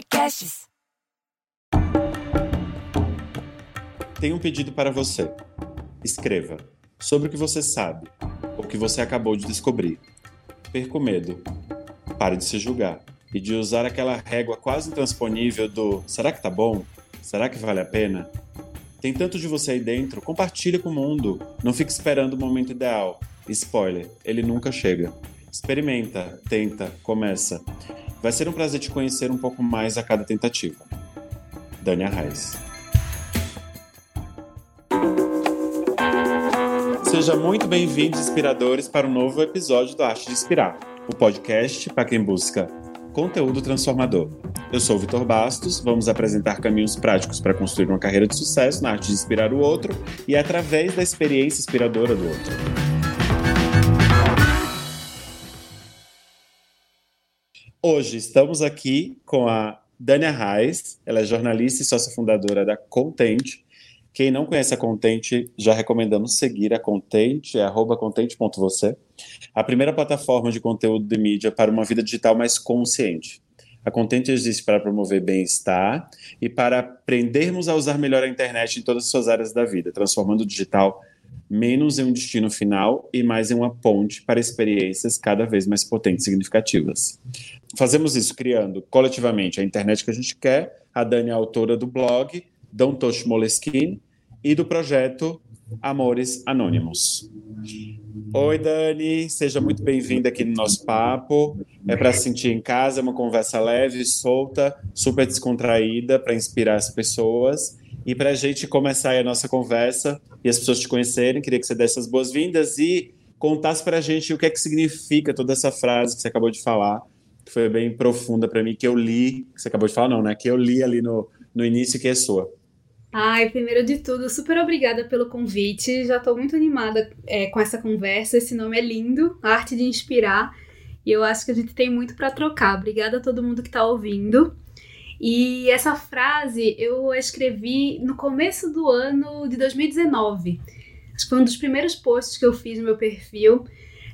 Podcasts. Tenho um pedido para você. Escreva sobre o que você sabe, o que você acabou de descobrir. Perca o medo. Pare de se julgar e de usar aquela régua quase intransponível do será que tá bom? Será que vale a pena? Tem tanto de você aí dentro, compartilha com o mundo. Não fique esperando o momento ideal. Spoiler, ele nunca chega. Experimenta, tenta, começa. Vai ser um prazer te conhecer um pouco mais a cada tentativa. Dania Reis. Seja muito bem-vindos, inspiradores, para um novo episódio do Arte de Inspirar, o podcast para quem busca conteúdo transformador. Eu sou o Vitor Bastos, vamos apresentar caminhos práticos para construir uma carreira de sucesso na arte de inspirar o outro e através da experiência inspiradora do outro. Hoje estamos aqui com a Dania Reis, ela é jornalista e sócia fundadora da Content. Quem não conhece a Content, já recomendamos seguir a Content, é arroba a primeira plataforma de conteúdo de mídia para uma vida digital mais consciente. A Content existe para promover bem-estar e para aprendermos a usar melhor a internet em todas as suas áreas da vida, transformando o digital menos em um destino final e mais em uma ponte para experiências cada vez mais potentes e significativas. Fazemos isso criando coletivamente a internet que a gente quer. A Dani é autora do blog Don't Touch Moleskine e do projeto Amores Anônimos. Oi, Dani, seja muito bem-vinda aqui no nosso papo. É para se sentir em casa, é uma conversa leve, solta, super descontraída, para inspirar as pessoas. E para a gente começar a nossa conversa e as pessoas te conhecerem, queria que você desse as boas-vindas e contasse para a gente o que é que significa toda essa frase que você acabou de falar, que foi bem profunda para mim, que eu li, que você acabou de falar, não, né? Que eu li ali no, no início, que é sua. Ai, primeiro de tudo, super obrigada pelo convite. Já estou muito animada é, com essa conversa. Esse nome é lindo, Arte de Inspirar. E eu acho que a gente tem muito para trocar. Obrigada a todo mundo que está ouvindo. E essa frase eu escrevi no começo do ano de 2019. Acho que foi um dos primeiros posts que eu fiz no meu perfil.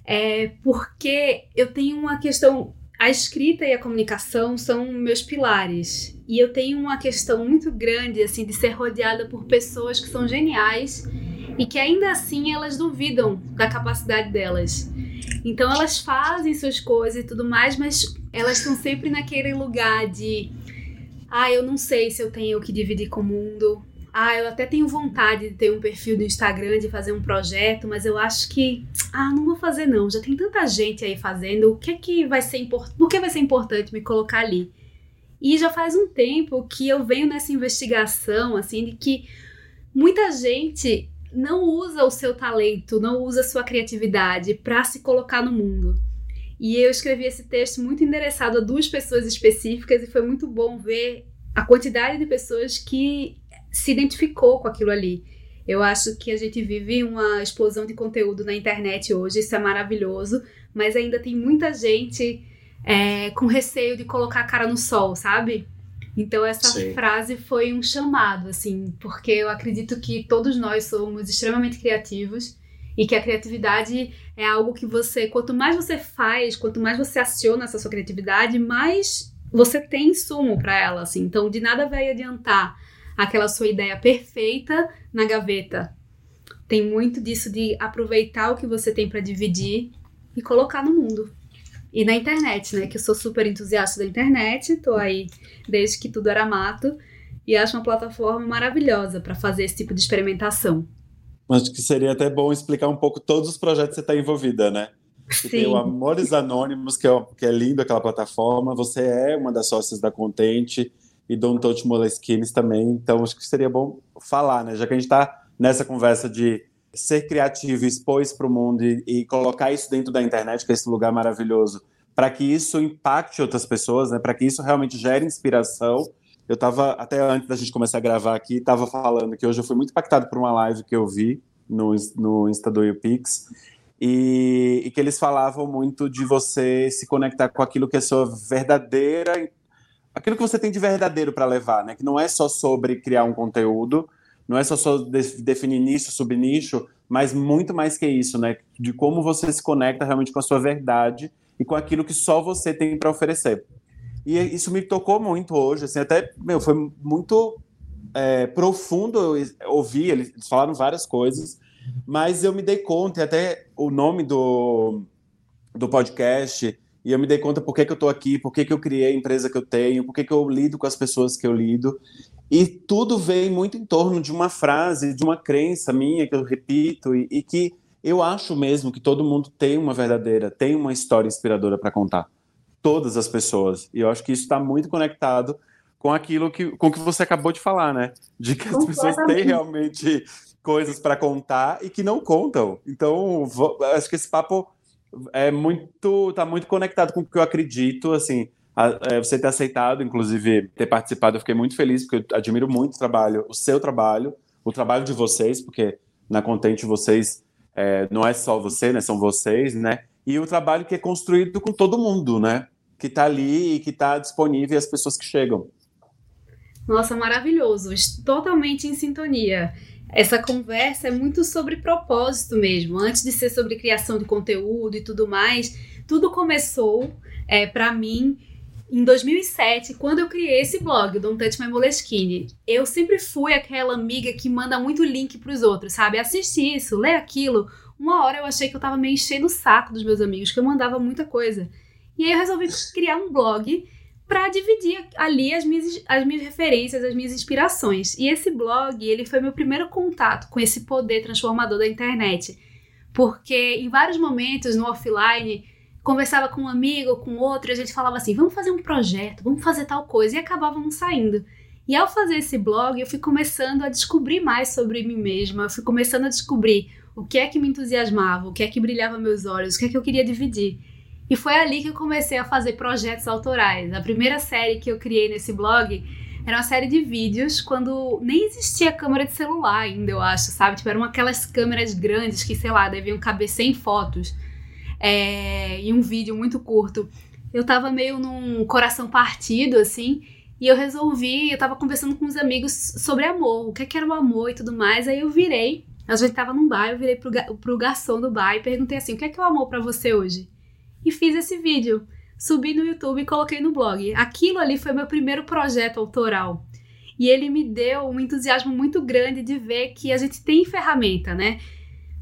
É, porque eu tenho uma questão a escrita e a comunicação são meus pilares. E eu tenho uma questão muito grande assim de ser rodeada por pessoas que são geniais e que ainda assim elas duvidam da capacidade delas. Então elas fazem suas coisas e tudo mais, mas elas estão sempre naquele lugar de ah, eu não sei se eu tenho que dividir com o mundo, ah, eu até tenho vontade de ter um perfil do Instagram, de fazer um projeto, mas eu acho que, ah, não vou fazer não. Já tem tanta gente aí fazendo. O que é que vai ser importante? Por que vai ser importante me colocar ali? E já faz um tempo que eu venho nessa investigação, assim, de que muita gente não usa o seu talento, não usa a sua criatividade para se colocar no mundo. E eu escrevi esse texto muito endereçado a duas pessoas específicas e foi muito bom ver a quantidade de pessoas que se identificou com aquilo ali. Eu acho que a gente vive uma explosão de conteúdo na internet hoje, isso é maravilhoso, mas ainda tem muita gente é, com receio de colocar a cara no sol, sabe? Então essa Sim. frase foi um chamado, assim, porque eu acredito que todos nós somos extremamente criativos e que a criatividade é algo que você, quanto mais você faz, quanto mais você aciona essa sua criatividade, mais você tem insumo para ela, assim. Então de nada vai adiantar aquela sua ideia perfeita na gaveta. Tem muito disso de aproveitar o que você tem para dividir e colocar no mundo. E na internet, né? Que eu sou super entusiasta da internet, tô aí desde que tudo era mato e acho uma plataforma maravilhosa para fazer esse tipo de experimentação. Acho que seria até bom explicar um pouco todos os projetos que você está envolvida, né? Sim. Tem o Amores Anônimos, que é, que é lindo aquela plataforma. Você é uma das sócias da Contente e Don't Touch Moleskines também. Então, acho que seria bom falar, né? Já que a gente está nessa conversa de ser criativo, expor isso para o mundo e, e, colocar isso dentro da internet, que é esse lugar maravilhoso, para que isso impacte outras pessoas, né? Para que isso realmente gere inspiração. Eu estava, até antes da gente começar a gravar aqui, estava falando que hoje eu fui muito impactado por uma live que eu vi no, no Insta do YouPix, e, e que eles falavam muito de você se conectar com aquilo que é sua verdadeira aquilo que você tem de verdadeiro para levar, né? Que não é só sobre criar um conteúdo, não é só sobre definir nicho, subnicho, mas muito mais que isso, né? De como você se conecta realmente com a sua verdade e com aquilo que só você tem para oferecer. E isso me tocou muito hoje, assim, até, meu, foi muito é, profundo ouvir, eles falaram várias coisas, mas eu me dei conta, e até o nome do, do podcast, e eu me dei conta por que, que eu estou aqui, por que, que eu criei a empresa que eu tenho, por que, que eu lido com as pessoas que eu lido. E tudo vem muito em torno de uma frase, de uma crença minha que eu repito, e, e que eu acho mesmo que todo mundo tem uma verdadeira, tem uma história inspiradora para contar todas as pessoas. E eu acho que isso está muito conectado com aquilo que, com que você acabou de falar, né? De que as pessoas têm realmente coisas para contar e que não contam. Então, vou, acho que esse papo é muito, tá muito conectado com o que eu acredito, assim. A, é, você ter aceitado, inclusive, ter participado, eu fiquei muito feliz, porque eu admiro muito o trabalho, o seu trabalho, o trabalho de vocês, porque na Contente vocês, é, não é só você, né? São vocês, né? E o trabalho que é construído com todo mundo, né? Que está ali e que está disponível às pessoas que chegam. Nossa, maravilhoso, totalmente em sintonia. Essa conversa é muito sobre propósito mesmo. Antes de ser sobre criação de conteúdo e tudo mais, tudo começou é, para mim em 2007, quando eu criei esse blog, Don't Touch My Moleskine. Eu sempre fui aquela amiga que manda muito link para os outros, sabe? Assiste isso, lê aquilo. Uma hora eu achei que eu tava meio enchendo o saco dos meus amigos, que eu mandava muita coisa. E aí eu resolvi criar um blog para dividir ali as minhas, as minhas referências, as minhas inspirações. E esse blog, ele foi meu primeiro contato com esse poder transformador da internet. Porque em vários momentos no offline, conversava com um amigo, com outro, e a gente falava assim: vamos fazer um projeto, vamos fazer tal coisa, e acabávamos saindo. E ao fazer esse blog, eu fui começando a descobrir mais sobre mim mesma, eu fui começando a descobrir o que é que me entusiasmava, o que é que brilhava meus olhos, o que é que eu queria dividir. E foi ali que eu comecei a fazer projetos autorais. A primeira série que eu criei nesse blog era uma série de vídeos quando nem existia câmera de celular ainda, eu acho, sabe? Tipo, eram aquelas câmeras grandes que, sei lá, deviam caber 100 fotos é, e um vídeo muito curto. Eu tava meio num coração partido, assim, e eu resolvi, eu tava conversando com uns amigos sobre amor, o que, é que era o amor e tudo mais, aí eu virei, a gente tava num bar, eu virei pro, pro garçom do bar e perguntei assim, o que é que é o amor para você hoje? E fiz esse vídeo. Subi no YouTube e coloquei no blog. Aquilo ali foi meu primeiro projeto autoral. E ele me deu um entusiasmo muito grande de ver que a gente tem ferramenta, né?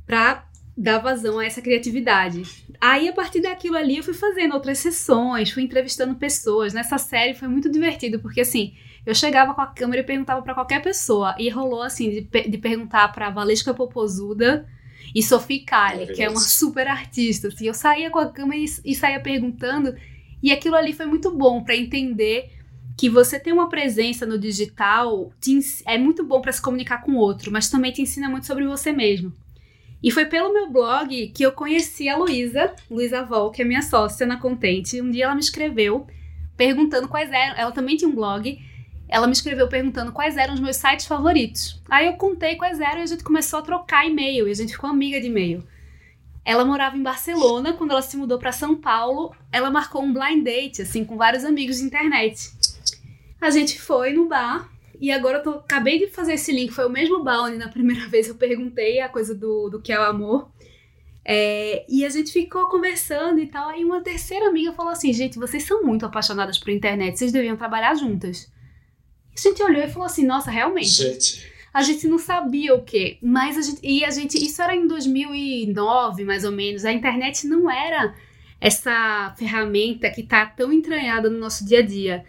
Pra dar vazão a essa criatividade. Aí, a partir daquilo ali, eu fui fazendo outras sessões, fui entrevistando pessoas. Nessa série foi muito divertido, porque assim, eu chegava com a câmera e perguntava para qualquer pessoa. E rolou assim, de, de perguntar pra Valesca Popozuda, e Sophie Kali, que é uma super artista. Assim, eu saía com a câmera e, e saía perguntando, e aquilo ali foi muito bom para entender que você ter uma presença no digital é muito bom para se comunicar com o outro, mas também te ensina muito sobre você mesmo. E foi pelo meu blog que eu conheci a Luísa, Luísa Vol, que é minha sócia na Contente. Um dia ela me escreveu perguntando quais eram. Ela também tinha um blog ela me escreveu perguntando quais eram os meus sites favoritos. Aí eu contei quais eram e a gente começou a trocar e-mail e a gente ficou amiga de e-mail. Ela morava em Barcelona, quando ela se mudou para São Paulo, ela marcou um blind date assim com vários amigos de internet. A gente foi no bar e agora eu tô, acabei de fazer esse link, foi o mesmo bar onde na primeira vez eu perguntei a coisa do, do que é o amor. É, e a gente ficou conversando e tal. Aí uma terceira amiga falou assim: gente, vocês são muito apaixonadas por internet, vocês deviam trabalhar juntas. A gente olhou e falou assim, nossa, realmente. Gente. A gente não sabia o quê, mas a gente. E a gente. Isso era em 2009, mais ou menos. A internet não era essa ferramenta que tá tão entranhada no nosso dia a dia.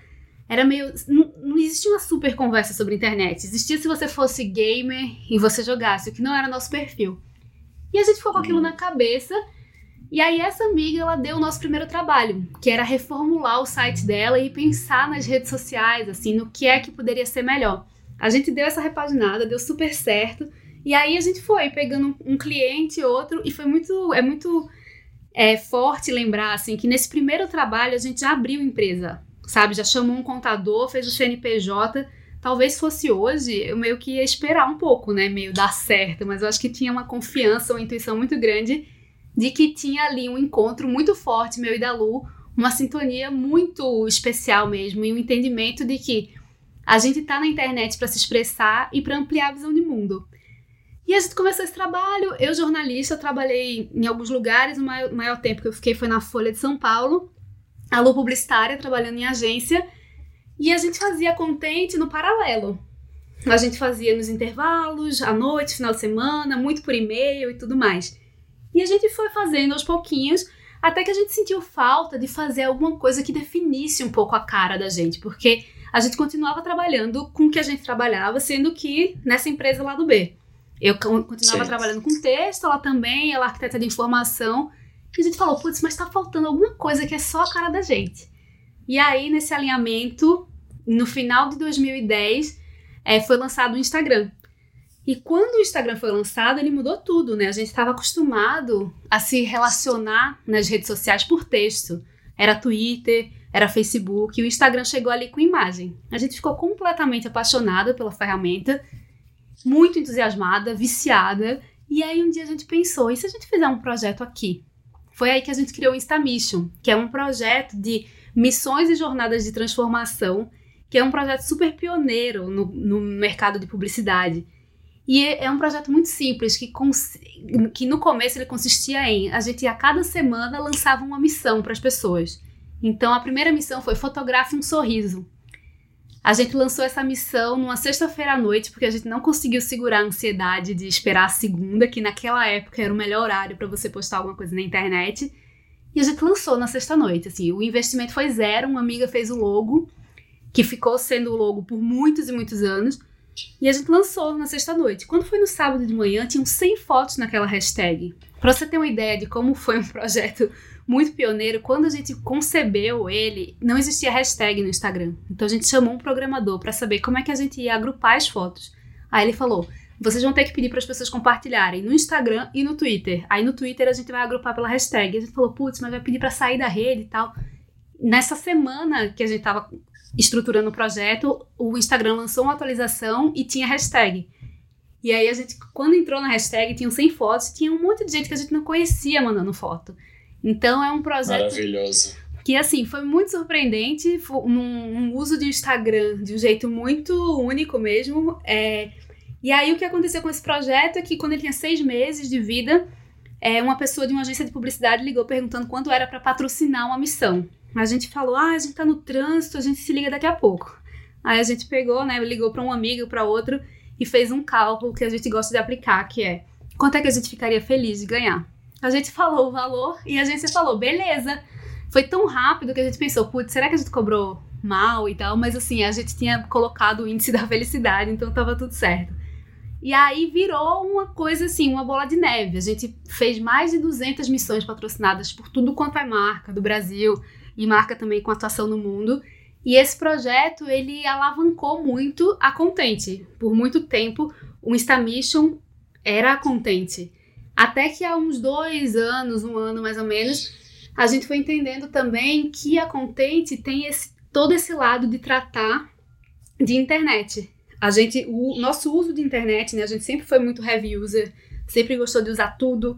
Era meio. Não, não existia uma super conversa sobre internet. Existia se você fosse gamer e você jogasse, o que não era nosso perfil. E a gente ficou com aquilo na cabeça. E aí essa amiga, ela deu o nosso primeiro trabalho, que era reformular o site dela e pensar nas redes sociais, assim, no que é que poderia ser melhor. A gente deu essa repaginada, deu super certo. E aí a gente foi pegando um cliente, outro, e foi muito, é muito é, forte lembrar, assim, que nesse primeiro trabalho a gente já abriu empresa, sabe? Já chamou um contador, fez o CNPJ. Talvez fosse hoje, eu meio que ia esperar um pouco, né? Meio dar certo, mas eu acho que tinha uma confiança, uma intuição muito grande de que tinha ali um encontro muito forte, meu e da Lu, uma sintonia muito especial mesmo, e um entendimento de que a gente está na internet para se expressar e para ampliar a visão de mundo. E a gente começou esse trabalho. Eu, jornalista, trabalhei em alguns lugares. O maior, maior tempo que eu fiquei foi na Folha de São Paulo. alô publicitária, trabalhando em agência, e a gente fazia contente no paralelo. A gente fazia nos intervalos, à noite, final de semana, muito por e-mail e tudo mais. E a gente foi fazendo aos pouquinhos, até que a gente sentiu falta de fazer alguma coisa que definisse um pouco a cara da gente, porque a gente continuava trabalhando com o que a gente trabalhava, sendo que nessa empresa lá do B. Eu continuava Sim. trabalhando com texto, ela também, ela é arquiteta de informação. E a gente falou, putz, mas tá faltando alguma coisa que é só a cara da gente. E aí, nesse alinhamento, no final de 2010, é, foi lançado o Instagram. E quando o Instagram foi lançado, ele mudou tudo, né? A gente estava acostumado a se relacionar nas redes sociais por texto. Era Twitter, era Facebook, e o Instagram chegou ali com imagem. A gente ficou completamente apaixonada pela ferramenta, muito entusiasmada, viciada. E aí um dia a gente pensou, e se a gente fizer um projeto aqui? Foi aí que a gente criou o Insta Mission, que é um projeto de missões e jornadas de transformação, que é um projeto super pioneiro no, no mercado de publicidade. E é, é um projeto muito simples, que, que no começo ele consistia em a gente a cada semana lançava uma missão para as pessoas. Então a primeira missão foi fotografe um sorriso. A gente lançou essa missão numa sexta-feira à noite, porque a gente não conseguiu segurar a ansiedade de esperar a segunda, que naquela época era o melhor horário para você postar alguma coisa na internet. E a gente lançou na sexta-noite. Assim, o investimento foi zero, uma amiga fez o logo, que ficou sendo o logo por muitos e muitos anos. E a gente lançou na sexta-noite. Quando foi no sábado de manhã, tinham 100 fotos naquela hashtag. Para você ter uma ideia de como foi um projeto muito pioneiro, quando a gente concebeu ele, não existia hashtag no Instagram. Então a gente chamou um programador para saber como é que a gente ia agrupar as fotos. Aí ele falou: vocês vão ter que pedir para as pessoas compartilharem no Instagram e no Twitter. Aí no Twitter a gente vai agrupar pela hashtag. A gente falou: putz, mas vai pedir para sair da rede e tal. Nessa semana que a gente estava estruturando o projeto, o Instagram lançou uma atualização e tinha hashtag. E aí a gente, quando entrou na hashtag, tinham 100 fotos, tinha um monte de gente que a gente não conhecia mandando foto. Então é um projeto. Maravilhoso. Que assim, foi muito surpreendente, foi um, um uso de Instagram de um jeito muito único mesmo. É... E aí o que aconteceu com esse projeto é que quando ele tinha seis meses de vida, é, uma pessoa de uma agência de publicidade ligou perguntando quanto era para patrocinar uma missão. A gente falou, ah, a gente tá no trânsito, a gente se liga daqui a pouco. Aí a gente pegou, né, ligou para um amigo, para outro e fez um cálculo que a gente gosta de aplicar, que é quanto é que a gente ficaria feliz de ganhar. A gente falou o valor e a agência falou, beleza. Foi tão rápido que a gente pensou, putz, será que a gente cobrou mal e tal? Mas assim, a gente tinha colocado o índice da felicidade, então tava tudo certo. E aí virou uma coisa assim, uma bola de neve. A gente fez mais de 200 missões patrocinadas por tudo quanto é marca do Brasil e marca também com atuação no mundo. E esse projeto, ele alavancou muito a Contente. Por muito tempo, o Instamission era a Contente. Até que há uns dois anos, um ano mais ou menos, a gente foi entendendo também que a Contente tem esse, todo esse lado de tratar de internet. A gente, o nosso uso de internet, né, a gente sempre foi muito heavy user, sempre gostou de usar tudo.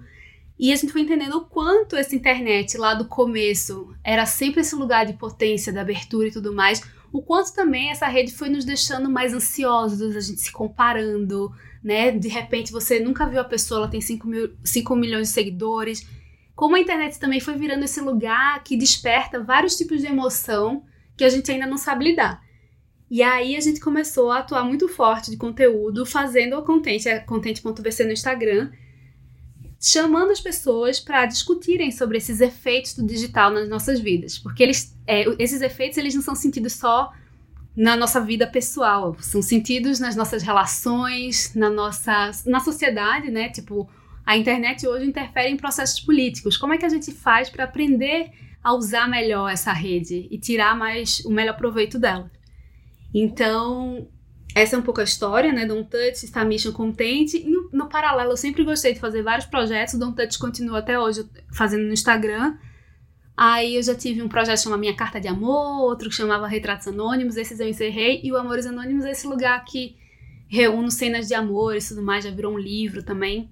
E a gente foi entendendo o quanto essa internet lá do começo era sempre esse lugar de potência, de abertura e tudo mais, o quanto também essa rede foi nos deixando mais ansiosos, a gente se comparando, né? De repente você nunca viu a pessoa, ela tem 5, mil, 5 milhões de seguidores. Como a internet também foi virando esse lugar que desperta vários tipos de emoção que a gente ainda não sabe lidar. E aí a gente começou a atuar muito forte de conteúdo, fazendo a Content, a Content.vc no Instagram, chamando as pessoas para discutirem sobre esses efeitos do digital nas nossas vidas, porque eles, é, esses efeitos eles não são sentidos só na nossa vida pessoal, são sentidos nas nossas relações, na nossa na sociedade, né? Tipo, a internet hoje interfere em processos políticos. Como é que a gente faz para aprender a usar melhor essa rede e tirar mais o melhor proveito dela? Então, essa é um pouco a história, né? Don't Touch está Mission Contente. E no, paralelo, eu sempre gostei de fazer vários projetos. Don't Touch continua até hoje fazendo no Instagram. Aí eu já tive um projeto chamado Minha Carta de Amor, outro que chamava Retratos Anônimos, esses eu encerrei. E o Amores Anônimos é esse lugar que reúne cenas de amor e tudo mais, já virou um livro também.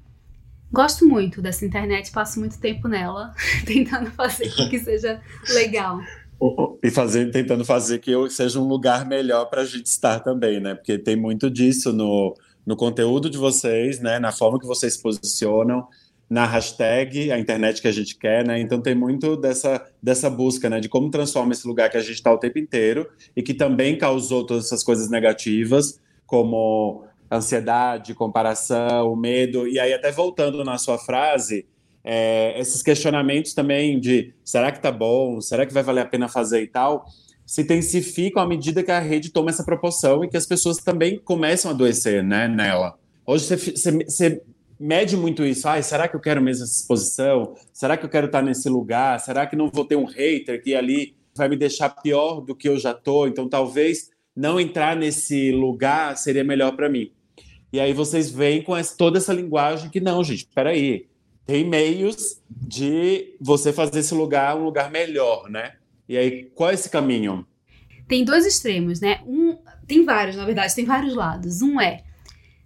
Gosto muito dessa internet, passo muito tempo nela, tentando fazer com que seja legal. E tentando fazer que eu seja um lugar melhor para a gente estar também, né? Porque tem muito disso no, no conteúdo de vocês, né? Na forma que vocês se posicionam. na hashtag, a internet que a gente quer, né? Então tem muito dessa, dessa busca, né? De como transforma esse lugar que a gente está o tempo inteiro e que também causou todas essas coisas negativas, como ansiedade, comparação, medo. E aí, até voltando na sua frase, é, esses questionamentos também de será que tá bom, será que vai valer a pena fazer e tal, se intensificam à medida que a rede toma essa proporção e que as pessoas também começam a adoecer né, nela. Hoje você, você, você mede muito isso. Ai, será que eu quero mesmo essa exposição? Será que eu quero estar nesse lugar? Será que não vou ter um hater que ali vai me deixar pior do que eu já tô? Então talvez não entrar nesse lugar seria melhor para mim. E aí vocês vêm com essa, toda essa linguagem que não, gente, espera aí. Tem meios de você fazer esse lugar um lugar melhor, né? E aí, qual é esse caminho? Tem dois extremos, né? Um, tem vários, na verdade, tem vários lados. Um é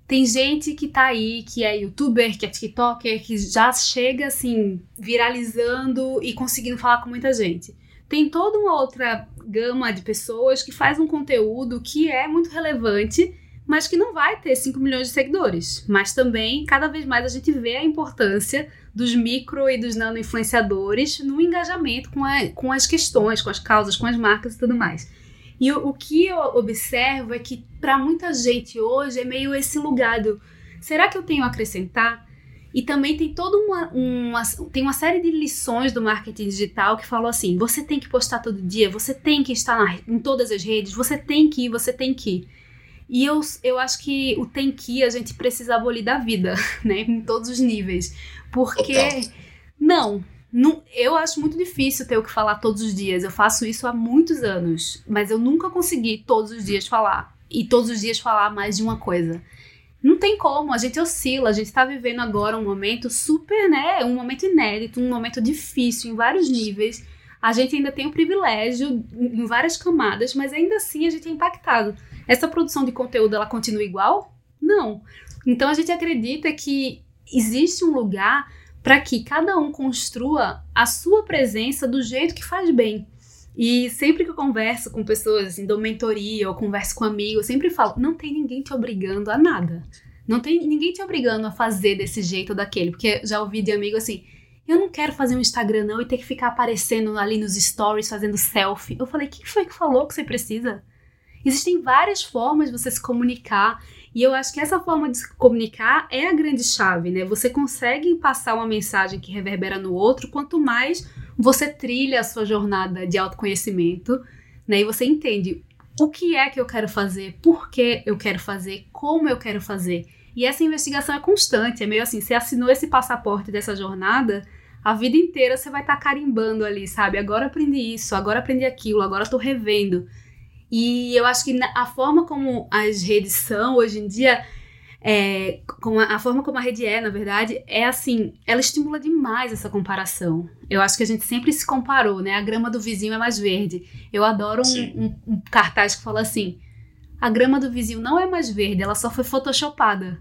tem gente que tá aí, que é youtuber, que é tiktoker, que já chega assim, viralizando e conseguindo falar com muita gente. Tem toda uma outra gama de pessoas que faz um conteúdo que é muito relevante, mas que não vai ter 5 milhões de seguidores. Mas também, cada vez mais, a gente vê a importância dos micro e dos nano influenciadores no engajamento com, a, com as questões, com as causas, com as marcas e tudo mais. E o, o que eu observo é que para muita gente hoje é meio esse lugar do será que eu tenho a acrescentar? E também tem toda uma, uma, tem uma série de lições do marketing digital que falam assim: você tem que postar todo dia, você tem que estar na, em todas as redes, você tem que ir, você tem que ir. E eu, eu acho que o tem que a gente precisa abolir da vida, né? Em todos os níveis. Porque. Não, não, eu acho muito difícil ter o que falar todos os dias. Eu faço isso há muitos anos, mas eu nunca consegui todos os dias falar. E todos os dias falar mais de uma coisa. Não tem como, a gente oscila, a gente tá vivendo agora um momento super, né? Um momento inédito, um momento difícil em vários níveis. A gente ainda tem o privilégio em várias camadas, mas ainda assim a gente é impactado. Essa produção de conteúdo ela continua igual? Não. Então a gente acredita que existe um lugar para que cada um construa a sua presença do jeito que faz bem. E sempre que eu converso com pessoas, assim, dou mentoria ou converso com amigos, sempre falo: não tem ninguém te obrigando a nada. Não tem ninguém te obrigando a fazer desse jeito ou daquele. Porque já ouvi de amigo assim: eu não quero fazer um Instagram não e ter que ficar aparecendo ali nos stories fazendo selfie. Eu falei: quem foi que falou que você precisa? Existem várias formas de você se comunicar e eu acho que essa forma de se comunicar é a grande chave, né? Você consegue passar uma mensagem que reverbera no outro quanto mais você trilha a sua jornada de autoconhecimento, né? E você entende o que é que eu quero fazer, por que eu quero fazer, como eu quero fazer. E essa investigação é constante, é meio assim, você assinou esse passaporte dessa jornada, a vida inteira você vai estar tá carimbando ali, sabe? Agora aprendi isso, agora aprendi aquilo, agora estou revendo. E eu acho que a forma como as redes são hoje em dia, é, como a, a, forma como a rede é, na verdade, é assim, ela estimula demais essa comparação. Eu acho que a gente sempre se comparou, né? A grama do vizinho é mais verde. Eu adoro um, um, um cartaz que fala assim: a grama do vizinho não é mais verde, ela só foi photoshopada.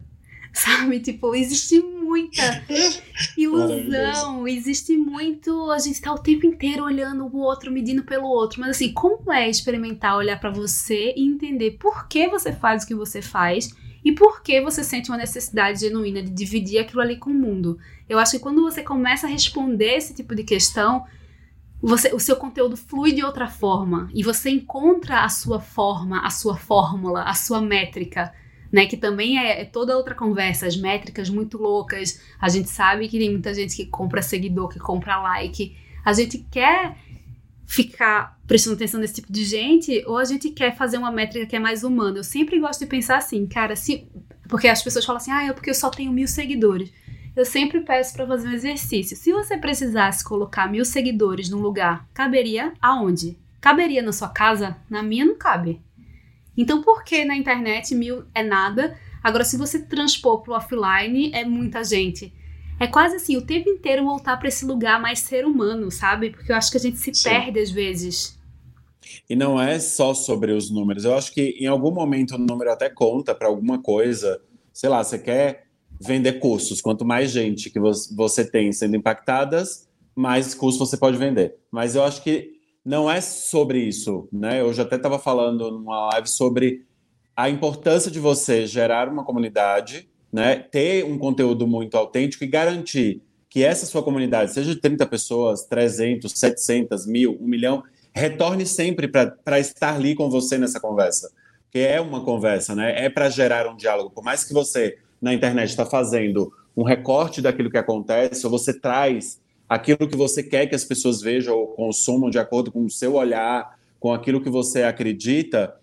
Sabe? Tipo, existe muita ilusão, existe muito. A gente tá o tempo inteiro olhando o outro, medindo pelo outro. Mas assim, como é experimentar olhar para você e entender por que você faz o que você faz e por que você sente uma necessidade genuína de dividir aquilo ali com o mundo? Eu acho que quando você começa a responder esse tipo de questão, você, o seu conteúdo flui de outra forma e você encontra a sua forma, a sua fórmula, a sua métrica né? Que também é, é, toda outra conversa, as métricas muito loucas. A gente sabe que tem muita gente que compra seguidor, que compra like. A gente quer ficar prestando atenção nesse tipo de gente ou a gente quer fazer uma métrica que é mais humana? Eu sempre gosto de pensar assim, cara, se. Porque as pessoas falam assim, ah, é porque eu só tenho mil seguidores. Eu sempre peço para fazer um exercício. Se você precisasse colocar mil seguidores num lugar, caberia aonde? Caberia na sua casa? Na minha não cabe. Então, por que na internet mil é nada? Agora, se você transpor para o offline, é muita gente. É quase assim, o tempo inteiro voltar para esse lugar mais ser humano, sabe? Porque eu acho que a gente se Sim. perde às vezes. E não é só sobre os números. Eu acho que em algum momento o número até conta para alguma coisa. Sei lá, você quer vender cursos. Quanto mais gente que você tem sendo impactadas, mais cursos você pode vender. Mas eu acho que não é sobre isso, né? Eu já até estava falando numa live sobre a importância de você gerar uma comunidade, né? Ter um conteúdo muito autêntico e garantir que essa sua comunidade, seja de 30 pessoas, 300, 700, mil, um milhão, retorne sempre para estar ali com você nessa conversa. Porque é uma conversa, né? É para gerar um diálogo. Por mais que você na internet está fazendo um recorte daquilo que acontece, ou você traz aquilo que você quer que as pessoas vejam ou consumam de acordo com o seu olhar, com aquilo que você acredita,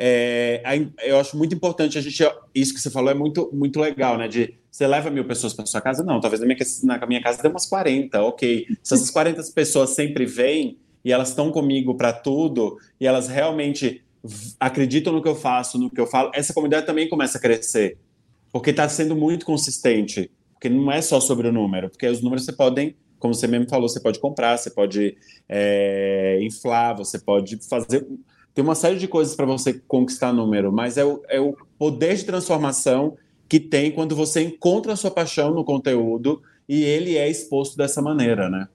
é, eu acho muito importante a gente. Isso que você falou é muito, muito legal, né? De você leva mil pessoas para sua casa? Não, talvez na minha, na minha casa tem umas 40, ok. Se essas 40 pessoas sempre vêm e elas estão comigo para tudo e elas realmente acreditam no que eu faço, no que eu falo, essa comunidade também começa a crescer. Porque está sendo muito consistente. Porque não é só sobre o número, porque os números você podem, como você mesmo falou, você pode comprar, você pode é, inflar, você pode fazer. Tem uma série de coisas para você conquistar número, mas é o, é o poder de transformação que tem quando você encontra a sua paixão no conteúdo e ele é exposto dessa maneira, né?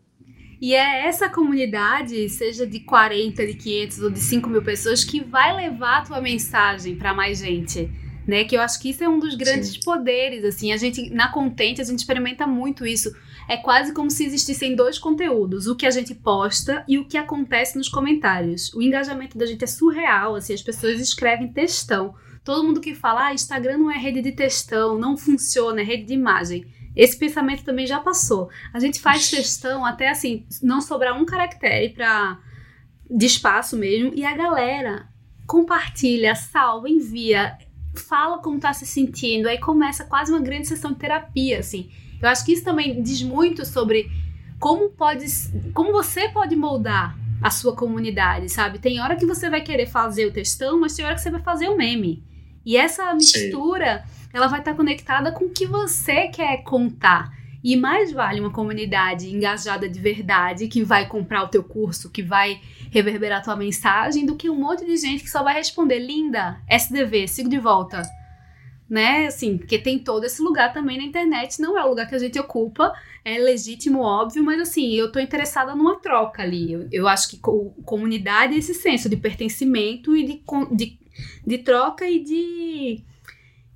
E é essa comunidade, seja de 40, de 500 ou de 5 mil pessoas, que vai levar a tua mensagem para mais gente. Né, que eu acho que isso é um dos grandes Sim. poderes, assim, a gente, na Contente, a gente experimenta muito isso, é quase como se existissem dois conteúdos, o que a gente posta e o que acontece nos comentários, o engajamento da gente é surreal, assim, as pessoas escrevem textão, todo mundo que fala, ah, Instagram não é rede de textão, não funciona, é rede de imagem, esse pensamento também já passou. A gente faz textão até assim, não sobrar um caractere para de espaço mesmo, e a galera compartilha, salva, envia, fala como tá se sentindo, aí começa quase uma grande sessão de terapia, assim. Eu acho que isso também diz muito sobre como pode, como você pode moldar a sua comunidade, sabe? Tem hora que você vai querer fazer o textão, mas tem hora que você vai fazer o meme. E essa mistura Sim ela vai estar conectada com o que você quer contar. E mais vale uma comunidade engajada de verdade que vai comprar o teu curso, que vai reverberar a tua mensagem, do que um monte de gente que só vai responder linda, SDV, sigo de volta. Né? Assim, porque tem todo esse lugar também na internet, não é o lugar que a gente ocupa, é legítimo, óbvio, mas assim, eu tô interessada numa troca ali. Eu, eu acho que co comunidade é esse senso de pertencimento e de, de, de troca e de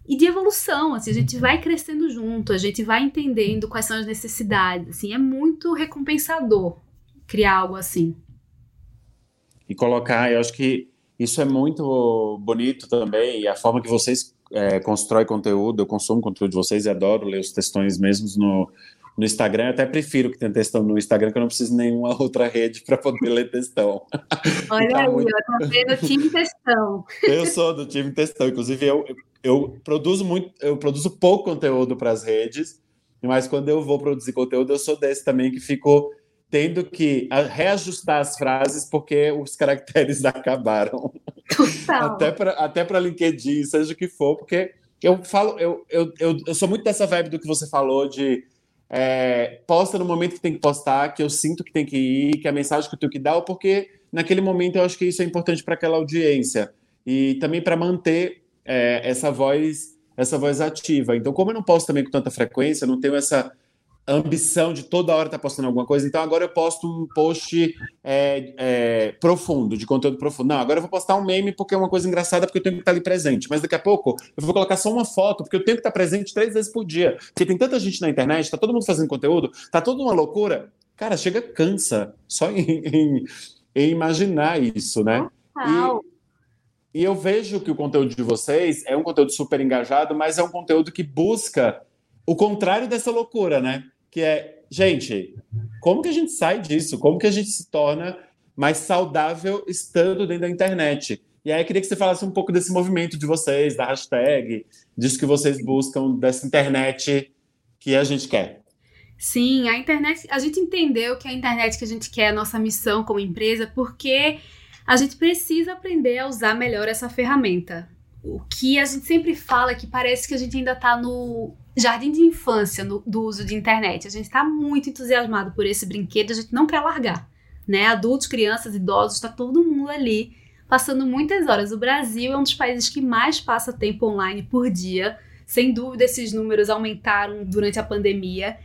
e de evolução, assim, a gente vai crescendo junto, a gente vai entendendo quais são as necessidades, assim, é muito recompensador criar algo assim. E colocar, eu acho que isso é muito bonito também, e a forma que vocês é, constroem conteúdo, eu consumo conteúdo de vocês e adoro ler os textões mesmos no, no Instagram, eu até prefiro que tenha textão no Instagram, que eu não preciso de nenhuma outra rede para poder ler textão. Olha tá aí, muito... eu tô vendo o time textão. Eu sou do time textão, inclusive eu, eu produzo muito, eu produzo pouco conteúdo para as redes, mas quando eu vou produzir conteúdo, eu sou desse também que fico tendo que reajustar as frases porque os caracteres acabaram. Total. até para até LinkedIn, seja o que for, porque eu falo, eu, eu, eu, eu sou muito dessa vibe do que você falou de é, posta no momento que tem que postar, que eu sinto que tem que ir, que a mensagem que eu tenho que dar, porque naquele momento eu acho que isso é importante para aquela audiência e também para manter é, essa voz essa voz ativa. Então, como eu não posto também com tanta frequência, não tenho essa ambição de toda hora estar tá postando alguma coisa, então agora eu posto um post é, é, profundo, de conteúdo profundo. Não, agora eu vou postar um meme porque é uma coisa engraçada, porque eu tenho que estar ali presente. Mas daqui a pouco eu vou colocar só uma foto, porque eu tenho que estar presente três vezes por dia. Porque tem tanta gente na internet, tá todo mundo fazendo conteúdo, tá toda uma loucura. Cara, chega, cansa só em, em, em imaginar isso, né? E, e eu vejo que o conteúdo de vocês é um conteúdo super engajado, mas é um conteúdo que busca o contrário dessa loucura, né? Que é, gente, como que a gente sai disso? Como que a gente se torna mais saudável estando dentro da internet? E aí queria que você falasse um pouco desse movimento de vocês, da hashtag, disso que vocês buscam, dessa internet que a gente quer. Sim, a internet, a gente entendeu que a internet que a gente quer, a nossa missão como empresa, porque a gente precisa aprender a usar melhor essa ferramenta. O que a gente sempre fala é que parece que a gente ainda está no jardim de infância no, do uso de internet. A gente está muito entusiasmado por esse brinquedo, a gente não quer largar. Né? Adultos, crianças, idosos, está todo mundo ali passando muitas horas. O Brasil é um dos países que mais passa tempo online por dia. Sem dúvida, esses números aumentaram durante a pandemia.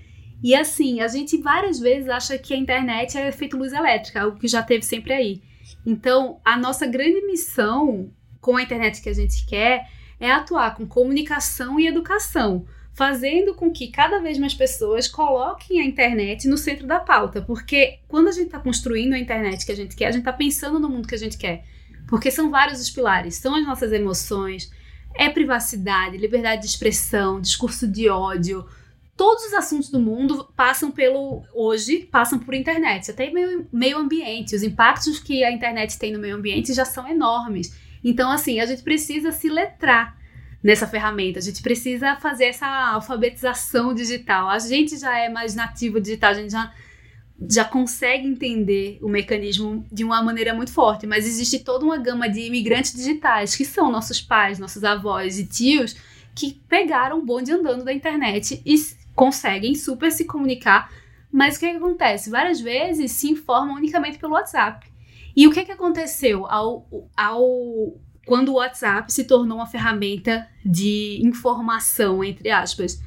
E assim, a gente várias vezes acha que a internet é feito luz elétrica, algo que já teve sempre aí. Então, a nossa grande missão com a internet que a gente quer é atuar com comunicação e educação fazendo com que cada vez mais pessoas coloquem a internet no centro da pauta. Porque quando a gente está construindo a internet que a gente quer, a gente está pensando no mundo que a gente quer. Porque são vários os pilares. São as nossas emoções, é privacidade, liberdade de expressão, discurso de ódio. Todos os assuntos do mundo passam pelo. Hoje, passam por internet. Até meio, meio ambiente. Os impactos que a internet tem no meio ambiente já são enormes. Então, assim, a gente precisa se letrar nessa ferramenta. A gente precisa fazer essa alfabetização digital. A gente já é mais nativo digital, a gente já, já consegue entender o mecanismo de uma maneira muito forte, mas existe toda uma gama de imigrantes digitais, que são nossos pais, nossos avós e tios, que pegaram o bonde andando da internet e conseguem super se comunicar. Mas o que, que acontece? Várias vezes se informam unicamente pelo WhatsApp. E o que, que aconteceu ao, ao quando o WhatsApp se tornou uma ferramenta de informação, entre aspas.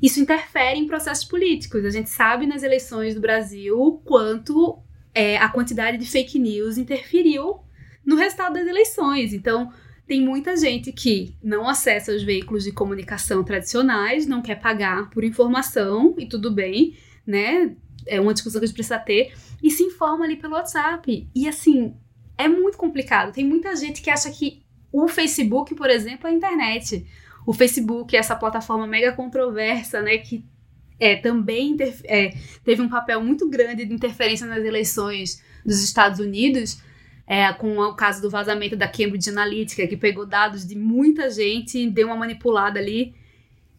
Isso interfere em processos políticos. A gente sabe nas eleições do Brasil o quanto é, a quantidade de fake news interferiu no resultado das eleições. Então, tem muita gente que não acessa os veículos de comunicação tradicionais, não quer pagar por informação, e tudo bem, né? É uma discussão que a gente precisa ter, e se informa ali pelo WhatsApp. E assim, é muito complicado. Tem muita gente que acha que o Facebook, por exemplo, é a internet. O Facebook é essa plataforma mega controversa, né, que é, também é, teve um papel muito grande de interferência nas eleições dos Estados Unidos, é, com o caso do vazamento da Cambridge Analytica, que pegou dados de muita gente e deu uma manipulada ali.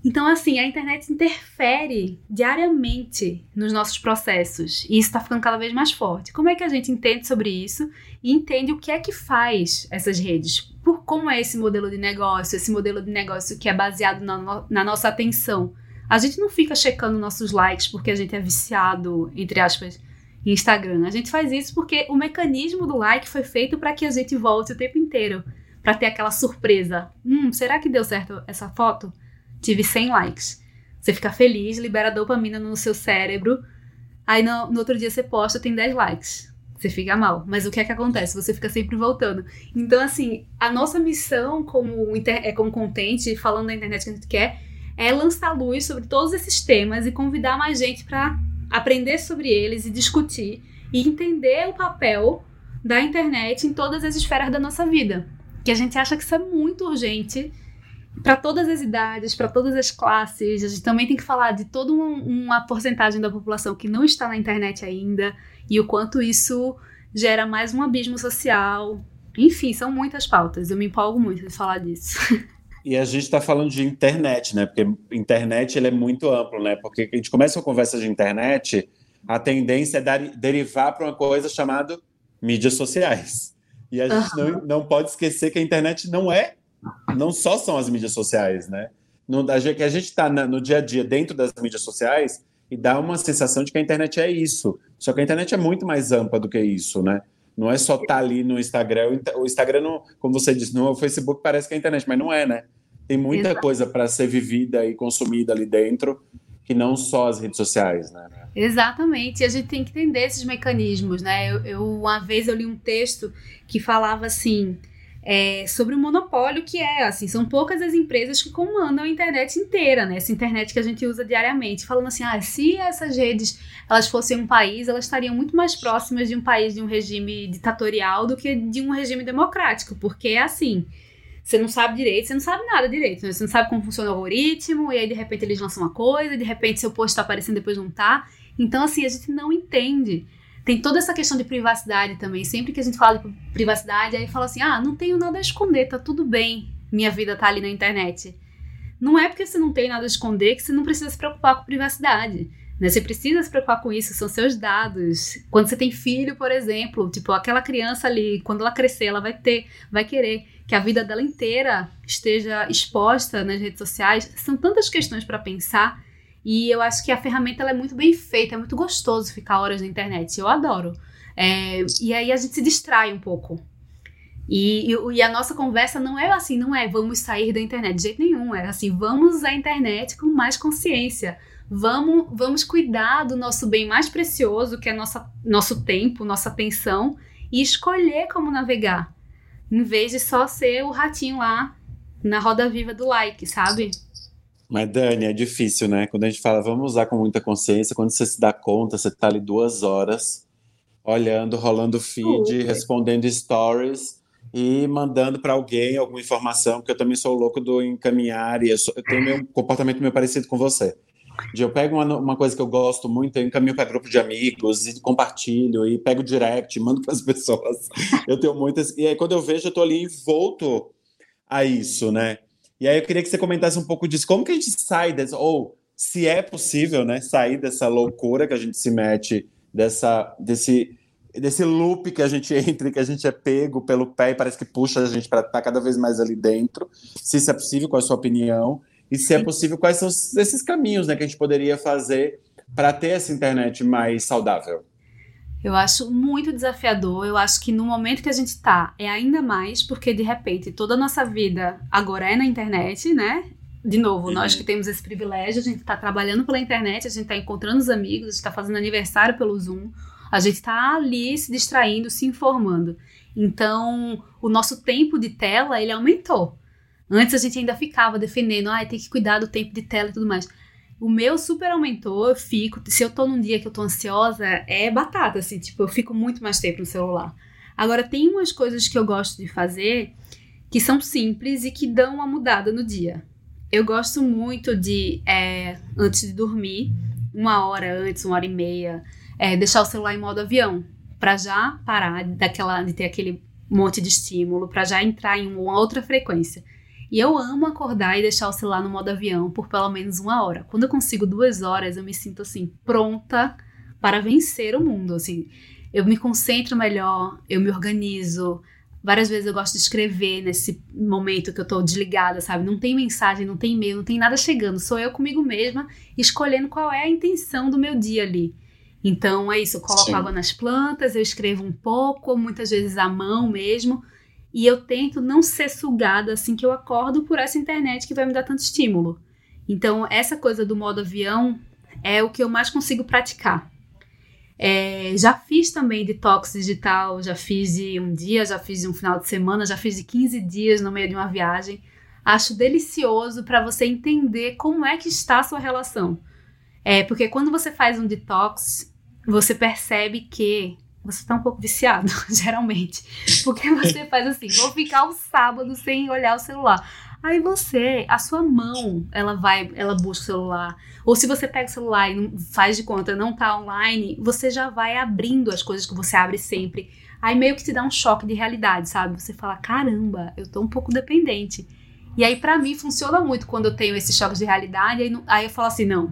Então, assim, a internet interfere diariamente nos nossos processos e isso está ficando cada vez mais forte. Como é que a gente entende sobre isso e entende o que é que faz essas redes? Por como é esse modelo de negócio, esse modelo de negócio que é baseado na, no, na nossa atenção? A gente não fica checando nossos likes porque a gente é viciado, entre aspas, em Instagram. A gente faz isso porque o mecanismo do like foi feito para que a gente volte o tempo inteiro, para ter aquela surpresa. Hum, será que deu certo essa foto? Tive 100 likes. Você fica feliz, libera dopamina no seu cérebro. Aí no, no outro dia você posta, tem 10 likes. Você fica mal. Mas o que é que acontece? Você fica sempre voltando. Então, assim, a nossa missão como, é, como contente, falando da internet que a gente quer, é lançar luz sobre todos esses temas e convidar mais gente para aprender sobre eles e discutir e entender o papel da internet em todas as esferas da nossa vida. Que a gente acha que isso é muito urgente para todas as idades, para todas as classes. A gente também tem que falar de toda uma, uma porcentagem da população que não está na internet ainda e o quanto isso gera mais um abismo social. Enfim, são muitas pautas. Eu me empolgo muito de falar disso. E a gente está falando de internet, né? Porque internet ele é muito amplo, né? Porque a gente começa uma conversa de internet, a tendência é dar, derivar para uma coisa chamada mídias sociais. E a gente uhum. não, não pode esquecer que a internet não é não só são as mídias sociais, né? No, a gente, que a gente está no dia a dia dentro das mídias sociais e dá uma sensação de que a internet é isso. Só que a internet é muito mais ampla do que isso, né? Não é só estar tá ali no Instagram. O Instagram, não, como você disse, no Facebook parece que é a internet, mas não é, né? Tem muita Exato. coisa para ser vivida e consumida ali dentro que não só as redes sociais, né? Exatamente, e a gente tem que entender esses mecanismos, né? Eu, eu, uma vez eu li um texto que falava assim: é, sobre o monopólio que é, assim, são poucas as empresas que comandam a internet inteira, né? Essa internet que a gente usa diariamente, falando assim, ah, se essas redes elas fossem um país, elas estariam muito mais próximas de um país de um regime ditatorial do que de um regime democrático, porque é assim, você não sabe direito, você não sabe nada direito, né? Você não sabe como funciona o algoritmo, e aí de repente eles lançam uma coisa, de repente seu post está aparecendo depois não tá. Então, assim, a gente não entende tem toda essa questão de privacidade também. Sempre que a gente fala de privacidade, aí fala assim: ah, não tenho nada a esconder, tá tudo bem, minha vida tá ali na internet. Não é porque você não tem nada a esconder que você não precisa se preocupar com privacidade. Né? Você precisa se preocupar com isso, são seus dados. Quando você tem filho, por exemplo, tipo, aquela criança ali, quando ela crescer, ela vai ter, vai querer que a vida dela inteira esteja exposta nas redes sociais. São tantas questões para pensar e eu acho que a ferramenta é muito bem feita, é muito gostoso ficar horas na internet. Eu adoro. É, e aí a gente se distrai um pouco. E, e, e, a nossa conversa não é assim, não é vamos sair da internet de jeito nenhum. É assim, vamos a internet com mais consciência. Vamos, vamos cuidar do nosso bem mais precioso, que é nossa, nosso tempo, nossa atenção, e escolher como navegar. Em vez de só ser o ratinho lá na roda viva do like, sabe? Mas, Dani, é difícil, né? Quando a gente fala, vamos usar com muita consciência, quando você se dá conta, você tá ali duas horas olhando, rolando feed, respondendo stories e mandando para alguém alguma informação, porque eu também sou louco do encaminhar e eu, sou, eu tenho meu comportamento meio parecido com você. De eu pego uma, uma coisa que eu gosto muito, eu encaminho para grupo de amigos e compartilho e pego direct, mando para as pessoas. Eu tenho muitas. E aí, quando eu vejo, eu tô ali envolto a isso, né? E aí eu queria que você comentasse um pouco disso. Como que a gente sai dessa, ou se é possível, né, sair dessa loucura que a gente se mete, dessa, desse, desse loop que a gente entra e que a gente é pego pelo pé e parece que puxa a gente para estar tá cada vez mais ali dentro. Se isso é possível, qual é a sua opinião? E se é possível, quais são esses caminhos né, que a gente poderia fazer para ter essa internet mais saudável? Eu acho muito desafiador. Eu acho que no momento que a gente está é ainda mais, porque de repente toda a nossa vida agora é na internet, né? De novo, uhum. nós que temos esse privilégio, a gente está trabalhando pela internet, a gente está encontrando os amigos, a gente está fazendo aniversário pelo Zoom, a gente está ali se distraindo, se informando. Então, o nosso tempo de tela, ele aumentou. Antes a gente ainda ficava defendendo, ah, tem que cuidar do tempo de tela e tudo mais. O meu super aumentou, eu fico. Se eu tô num dia que eu tô ansiosa, é batata, assim, tipo, eu fico muito mais tempo no celular. Agora, tem umas coisas que eu gosto de fazer que são simples e que dão uma mudada no dia. Eu gosto muito de, é, antes de dormir, uma hora antes, uma hora e meia, é, deixar o celular em modo avião, para já parar daquela, de ter aquele monte de estímulo, para já entrar em uma outra frequência. E eu amo acordar e deixar o celular no modo avião por pelo menos uma hora. Quando eu consigo duas horas, eu me sinto assim, pronta para vencer o mundo. Assim, eu me concentro melhor, eu me organizo. Várias vezes eu gosto de escrever nesse momento que eu tô desligada, sabe? Não tem mensagem, não tem e-mail, não tem nada chegando. Sou eu comigo mesma escolhendo qual é a intenção do meu dia ali. Então é isso, eu coloco Sim. água nas plantas, eu escrevo um pouco, muitas vezes à mão mesmo, e eu tento não ser sugada assim que eu acordo por essa internet que vai me dar tanto estímulo. Então, essa coisa do modo avião é o que eu mais consigo praticar. É, já fiz também detox digital, já fiz de um dia, já fiz de um final de semana, já fiz de 15 dias no meio de uma viagem. Acho delicioso para você entender como é que está a sua relação. É, porque quando você faz um detox, você percebe que você tá um pouco viciado, geralmente. Porque você faz assim, vou ficar o sábado sem olhar o celular. Aí você, a sua mão, ela vai, ela busca o celular. Ou se você pega o celular e não, faz de conta, não tá online, você já vai abrindo as coisas que você abre sempre. Aí meio que te dá um choque de realidade, sabe? Você fala, caramba, eu tô um pouco dependente. E aí para mim funciona muito quando eu tenho esses choques de realidade, aí, aí eu falo assim, não,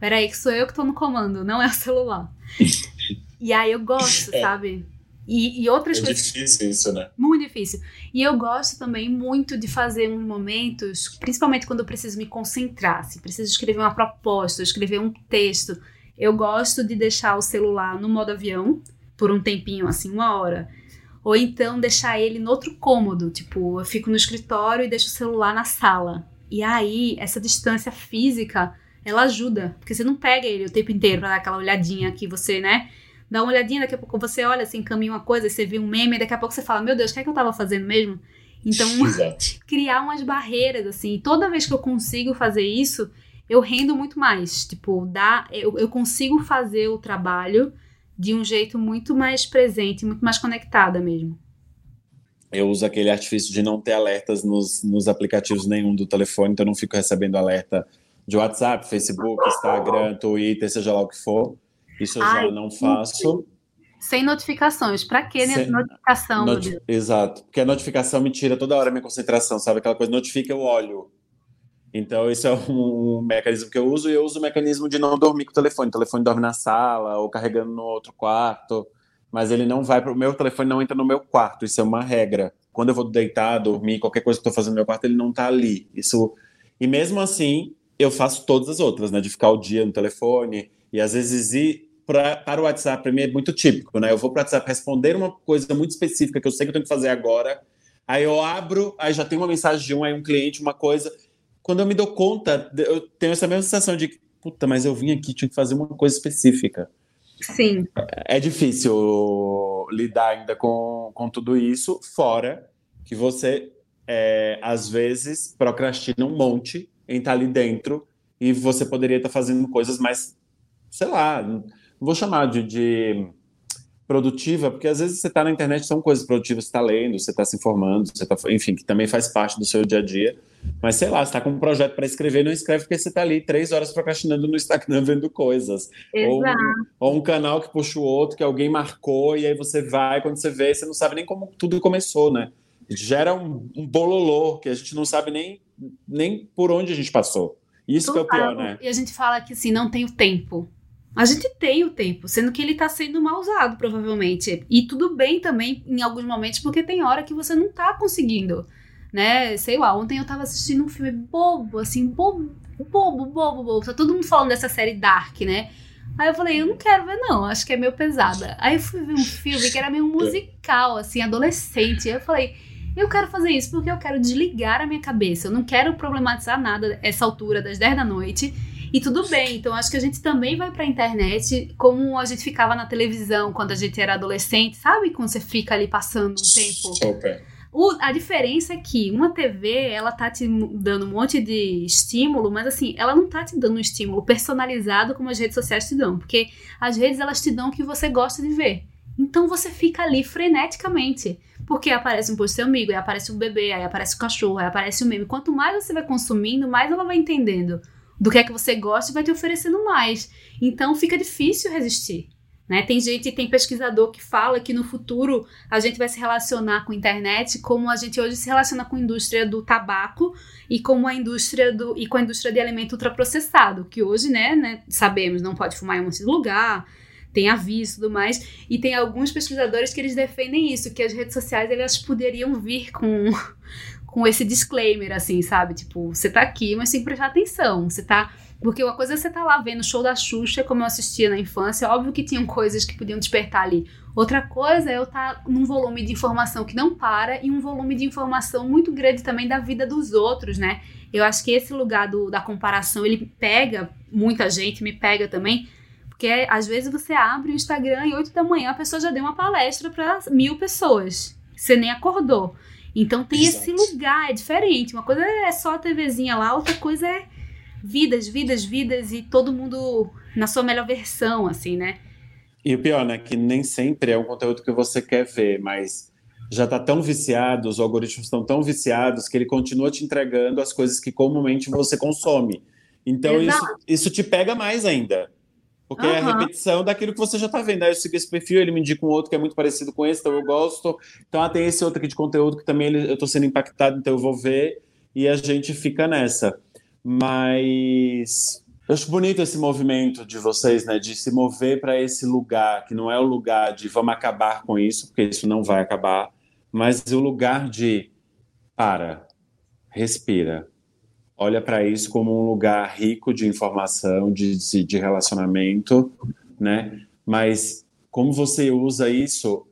peraí que sou eu que tô no comando, não é o celular. E aí eu gosto, é. sabe? E, e outras é coisas. É difícil isso, né? Muito difícil. E eu gosto também muito de fazer uns momentos, principalmente quando eu preciso me concentrar, se preciso escrever uma proposta, escrever um texto. Eu gosto de deixar o celular no modo avião por um tempinho, assim, uma hora. Ou então deixar ele no outro cômodo, tipo, eu fico no escritório e deixo o celular na sala. E aí, essa distância física, ela ajuda, porque você não pega ele o tempo inteiro pra dar aquela olhadinha que você, né? Dá uma olhadinha, daqui a pouco você olha assim, caminha uma coisa, você vê um meme, daqui a pouco você fala, meu Deus, o que é que eu tava fazendo mesmo? Então, criar umas barreiras, assim, toda vez que eu consigo fazer isso, eu rendo muito mais. Tipo, dá, eu, eu consigo fazer o trabalho de um jeito muito mais presente, muito mais conectada mesmo. Eu uso aquele artifício de não ter alertas nos, nos aplicativos nenhum do telefone, então eu não fico recebendo alerta de WhatsApp, Facebook, Instagram, Twitter, seja lá o que for. Isso eu Ai, já não faço. Sem notificações. Para que Sem... notificação? Noti... Exato. Porque a notificação me tira toda hora a minha concentração, sabe? Aquela coisa, notifica, eu olho. Então, esse é um, mecanismo que eu uso, e eu uso o mecanismo de não dormir com o telefone. O telefone dorme na sala ou carregando no outro quarto, mas ele não vai para o meu telefone, não entra no meu quarto. Isso é uma regra. Quando eu vou deitar, dormir, qualquer coisa que eu estou fazendo no meu quarto, ele não está ali. Isso. E mesmo assim, eu faço todas as outras, né? De ficar o dia no telefone e às vezes pra, para o WhatsApp, para mim, é muito típico, né? Eu vou para o WhatsApp responder uma coisa muito específica que eu sei que eu tenho que fazer agora, aí eu abro, aí já tem uma mensagem de um, aí um cliente, uma coisa. Quando eu me dou conta, eu tenho essa mesma sensação de, puta, mas eu vim aqui, tinha que fazer uma coisa específica. Sim. É, difícil lidar ainda com, com tudo isso, fora que você, é, às vezes, procrastina um monte em estar ali dentro e você poderia estar fazendo coisas mais, sei lá, vou chamar de, de produtiva, porque às vezes você está na internet, são coisas produtivas, você está lendo, você está se informando, você tá, enfim, que também faz parte do seu dia a dia. Mas sei lá, você está com um projeto para escrever, não escreve porque você está ali três horas procrastinando no Instagram vendo coisas. Ou, ou, um canal que puxa o outro, que alguém marcou, e aí você vai, quando você vê, você não sabe nem como tudo começou, né? Gera um, um bololô que a gente não sabe nem, nem por onde a gente passou. Isso que é o pior, né? E a gente fala que assim, não tem o tempo. A gente tem o tempo, sendo que ele está sendo mal usado, provavelmente. E tudo bem também em alguns momentos, porque tem hora que você não está conseguindo, né? Sei lá, ontem eu estava assistindo um filme bobo, assim, bobo, bobo, bobo, bobo. Tá todo mundo falando dessa série Dark, né? Aí eu falei, eu não quero ver, não, acho que é meio pesada. Aí eu fui ver um filme que era meio musical, assim, adolescente. Aí eu falei, eu quero fazer isso porque eu quero desligar a minha cabeça. Eu não quero problematizar nada essa altura das 10 da noite e tudo bem, então acho que a gente também vai pra internet como a gente ficava na televisão quando a gente era adolescente, sabe? Quando você fica ali passando um tempo. Super. O, a diferença é que uma TV, ela tá te dando um monte de estímulo, mas assim, ela não tá te dando um estímulo personalizado como as redes sociais te dão, porque as redes elas te dão o que você gosta de ver. Então você fica ali freneticamente. Porque aparece um post seu amigo, aí aparece o bebê, aí aparece o cachorro, aí aparece o meme. Quanto mais você vai consumindo, mais ela vai entendendo do que é que você gosta e vai te oferecendo mais. Então fica difícil resistir. Né? Tem gente, tem pesquisador que fala que no futuro a gente vai se relacionar com a internet como a gente hoje se relaciona com a indústria do tabaco e como a indústria do e com a indústria de alimento ultraprocessado, que hoje, né, né sabemos, não pode fumar em um monte de lugar, tem aviso e tudo mais, e tem alguns pesquisadores que eles defendem isso, que as redes sociais elas poderiam vir com com esse disclaimer, assim, sabe? Tipo, você tá aqui, mas tem que prestar atenção. Você tá. Porque uma coisa é você tá lá vendo o show da Xuxa, como eu assistia na infância, óbvio que tinham coisas que podiam despertar ali. Outra coisa é eu estar tá num volume de informação que não para e um volume de informação muito grande também da vida dos outros, né? Eu acho que esse lugar do, da comparação, ele pega muita gente, me pega também, porque às vezes você abre o Instagram e 8 da manhã a pessoa já deu uma palestra para mil pessoas. Você nem acordou. Então tem Exato. esse lugar, é diferente. Uma coisa é só a TVzinha lá, outra coisa é vidas, vidas, vidas e todo mundo na sua melhor versão, assim, né? E o pior, né, que nem sempre é um conteúdo que você quer ver, mas já está tão viciado, os algoritmos estão tão viciados que ele continua te entregando as coisas que comumente você consome. Então isso, isso te pega mais ainda. Porque uhum. é a repetição daquilo que você já está vendo. Aí eu sigo esse perfil, ele me indica um outro que é muito parecido com esse, então eu gosto. Então ah, tem esse outro aqui de conteúdo que também eu estou sendo impactado, então eu vou ver. E a gente fica nessa. Mas eu acho bonito esse movimento de vocês, né? De se mover para esse lugar, que não é o lugar de vamos acabar com isso, porque isso não vai acabar, mas o lugar de para, respira, olha para isso como um lugar rico de informação, de, de relacionamento, né? Mas como você usa isso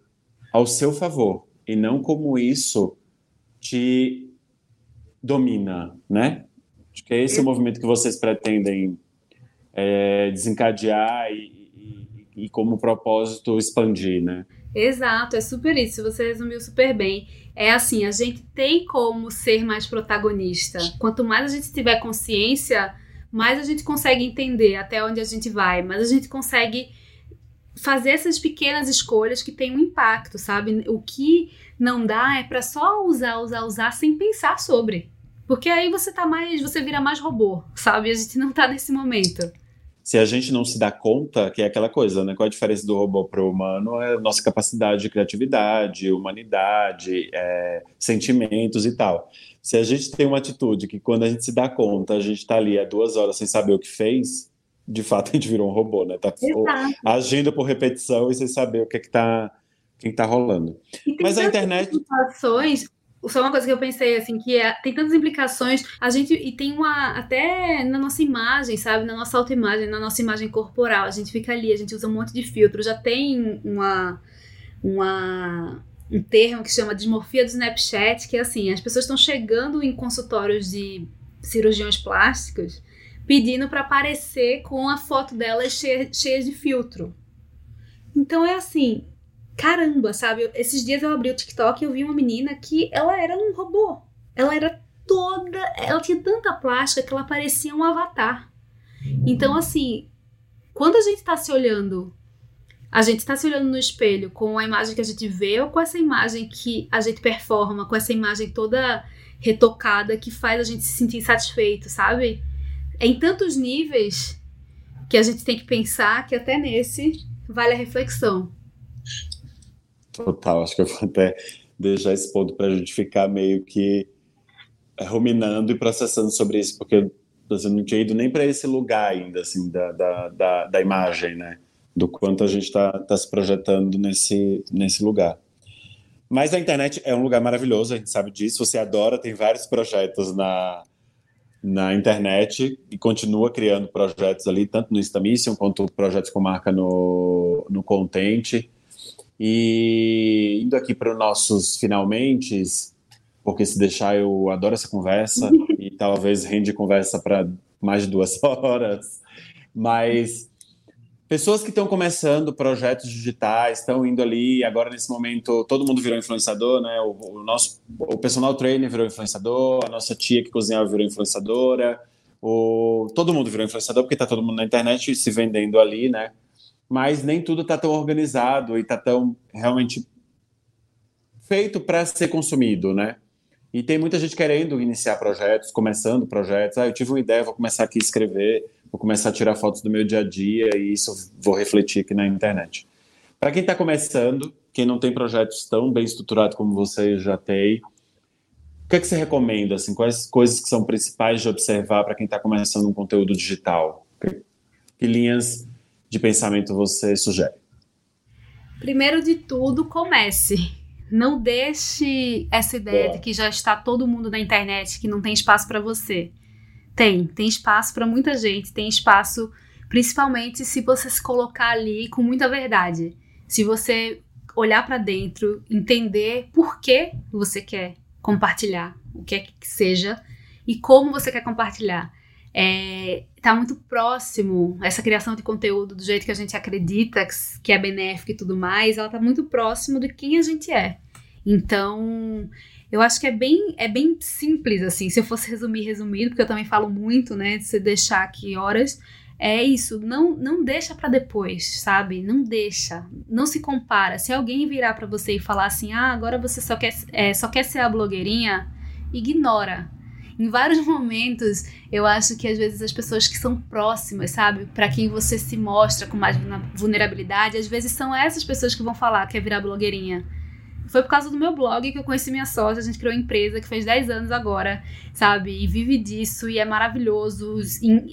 ao seu favor e não como isso te domina, né? Acho que é esse o movimento que vocês pretendem é, desencadear e, e, e como propósito expandir, né? Exato, é super isso. Você resumiu super bem. É assim, a gente tem como ser mais protagonista. Quanto mais a gente tiver consciência, mais a gente consegue entender até onde a gente vai, mas a gente consegue fazer essas pequenas escolhas que têm um impacto, sabe? O que não dá é para só usar, usar, usar sem pensar sobre. Porque aí você tá mais, você vira mais robô, sabe? A gente não tá nesse momento se a gente não se dá conta, que é aquela coisa, né? Qual a diferença do robô para o humano? É a nossa capacidade de criatividade, humanidade, é, sentimentos e tal. Se a gente tem uma atitude que quando a gente se dá conta, a gente está ali há duas horas sem saber o que fez, de fato a gente virou um robô, né? Tá agindo por repetição e sem saber o que é que tá, que, é que tá rolando. Mas a internet. Situações só uma coisa que eu pensei, assim, que é, tem tantas implicações, a gente, e tem uma, até na nossa imagem, sabe, na nossa autoimagem, na nossa imagem corporal, a gente fica ali, a gente usa um monte de filtro, já tem uma, uma, um termo que chama dismorfia do Snapchat, que é assim, as pessoas estão chegando em consultórios de cirurgiões plásticos pedindo para aparecer com a foto delas cheia, cheia de filtro. Então é assim, caramba, sabe? Esses dias eu abri o TikTok e eu vi uma menina que ela era um robô. Ela era toda. Ela tinha tanta plástica que ela parecia um avatar. Então, assim, quando a gente está se olhando, a gente está se olhando no espelho com a imagem que a gente vê ou com essa imagem que a gente performa, com essa imagem toda retocada que faz a gente se sentir insatisfeito, sabe? É em tantos níveis que a gente tem que pensar que até nesse vale a reflexão. Total, acho que eu vou até deixar esse ponto para a gente ficar meio que ruminando e processando sobre isso, porque você não tinha ido nem para esse lugar ainda, assim, da, da, da, da, imagem, né? Do quanto a gente está tá se projetando nesse, nesse lugar. Mas a internet é um lugar maravilhoso, a gente sabe disso. Você adora, tem vários projetos na, na internet e continua criando projetos ali, tanto no Instamission quanto projetos com marca no, no Content. E indo aqui para os nossos finalmente, porque se deixar eu adoro essa conversa e talvez rende conversa para mais de duas horas, mas pessoas que estão começando projetos digitais, estão indo ali, agora nesse momento todo mundo virou influenciador, né? O, o, nosso o personal trainer virou influenciador, a nossa tia que cozinhava virou influenciadora, o, todo mundo virou influenciador porque está todo mundo na internet se vendendo ali, né? Mas nem tudo está tão organizado e está tão realmente feito para ser consumido, né? E tem muita gente querendo iniciar projetos, começando projetos. Ah, eu tive uma ideia, vou começar aqui a escrever vou começar a tirar fotos do meu dia a dia e isso vou refletir aqui na internet. Para quem está começando, quem não tem projetos tão bem estruturados como você já tem, o que, é que você recomenda? Assim, quais coisas que são principais de observar para quem está começando um conteúdo digital? Que, linhas de pensamento você sugere? Primeiro de tudo, comece. Não deixe essa ideia Boa. de que já está todo mundo na internet, que não tem espaço para você. Tem, tem espaço para muita gente, tem espaço principalmente se você se colocar ali com muita verdade. Se você olhar para dentro, entender por que você quer compartilhar, o que é que seja e como você quer compartilhar. É, tá muito próximo essa criação de conteúdo do jeito que a gente acredita que é benéfico e tudo mais, ela tá muito próximo de quem a gente é. Então, eu acho que é bem, é bem simples, assim. Se eu fosse resumir, resumido, porque eu também falo muito, né? De você deixar aqui horas. É isso, não, não deixa para depois, sabe? Não deixa, não se compara. Se alguém virar para você e falar assim, ah, agora você só quer, é, só quer ser a blogueirinha, ignora. Em vários momentos, eu acho que às vezes as pessoas que são próximas, sabe, para quem você se mostra com mais vulnerabilidade, às vezes são essas pessoas que vão falar que é virar blogueirinha. Foi por causa do meu blog que eu conheci minha sócia, a gente criou uma empresa que fez 10 anos agora, sabe? E vive disso e é maravilhoso.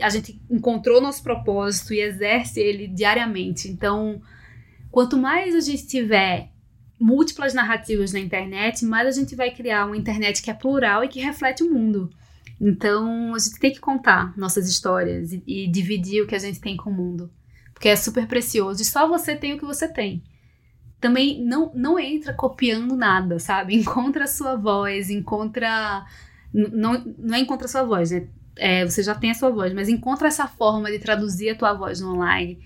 A gente encontrou nosso propósito e exerce ele diariamente. Então, quanto mais a gente tiver múltiplas narrativas na internet, mais a gente vai criar uma internet que é plural e que reflete o mundo. Então, a gente tem que contar nossas histórias e, e dividir o que a gente tem com o mundo. Porque é super precioso e só você tem o que você tem também não, não entra copiando nada, sabe? Encontra a sua voz, encontra. Não, não é encontra a sua voz, né? É, você já tem a sua voz, mas encontra essa forma de traduzir a tua voz no online.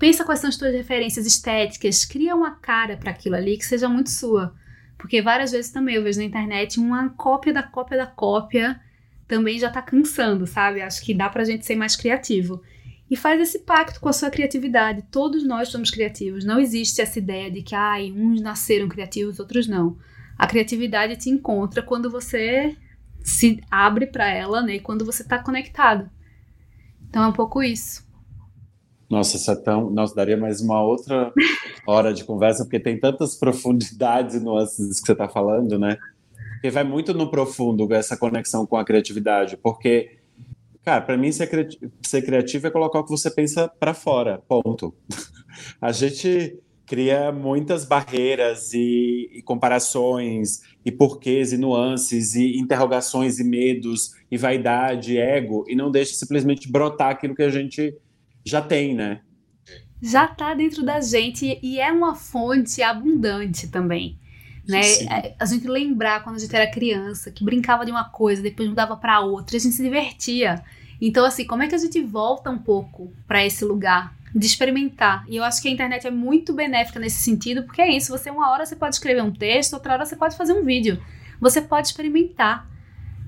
Pensa quais são as tuas referências estéticas, cria uma cara para aquilo ali que seja muito sua. Porque várias vezes também eu vejo na internet uma cópia da cópia da cópia também já tá cansando, sabe? Acho que dá pra gente ser mais criativo e faz esse pacto com a sua criatividade. Todos nós somos criativos. Não existe essa ideia de que ai, uns nasceram criativos, outros não. A criatividade te encontra quando você se abre para ela, né? Quando você está conectado. Então é um pouco isso. Nossa, isso é tão. Nós daria mais uma outra hora de conversa, porque tem tantas profundidades e nuances que você está falando, né? Porque vai muito no profundo essa conexão com a criatividade, porque Cara, para mim ser, criativo, ser criativo é colocar o que você pensa para fora, ponto. A gente cria muitas barreiras e, e, comparações e porquês e nuances e interrogações e medos e vaidade, ego e não deixa simplesmente brotar aquilo que a gente já tem, né? Já tá dentro da gente e é uma fonte abundante também. Né? A gente lembrar quando a gente era criança, que brincava de uma coisa, depois mudava para outra, a gente se divertia. Então, assim, como é que a gente volta um pouco para esse lugar de experimentar? E eu acho que a internet é muito benéfica nesse sentido, porque é isso, você uma hora você pode escrever um texto, outra hora você pode fazer um vídeo. Você pode experimentar.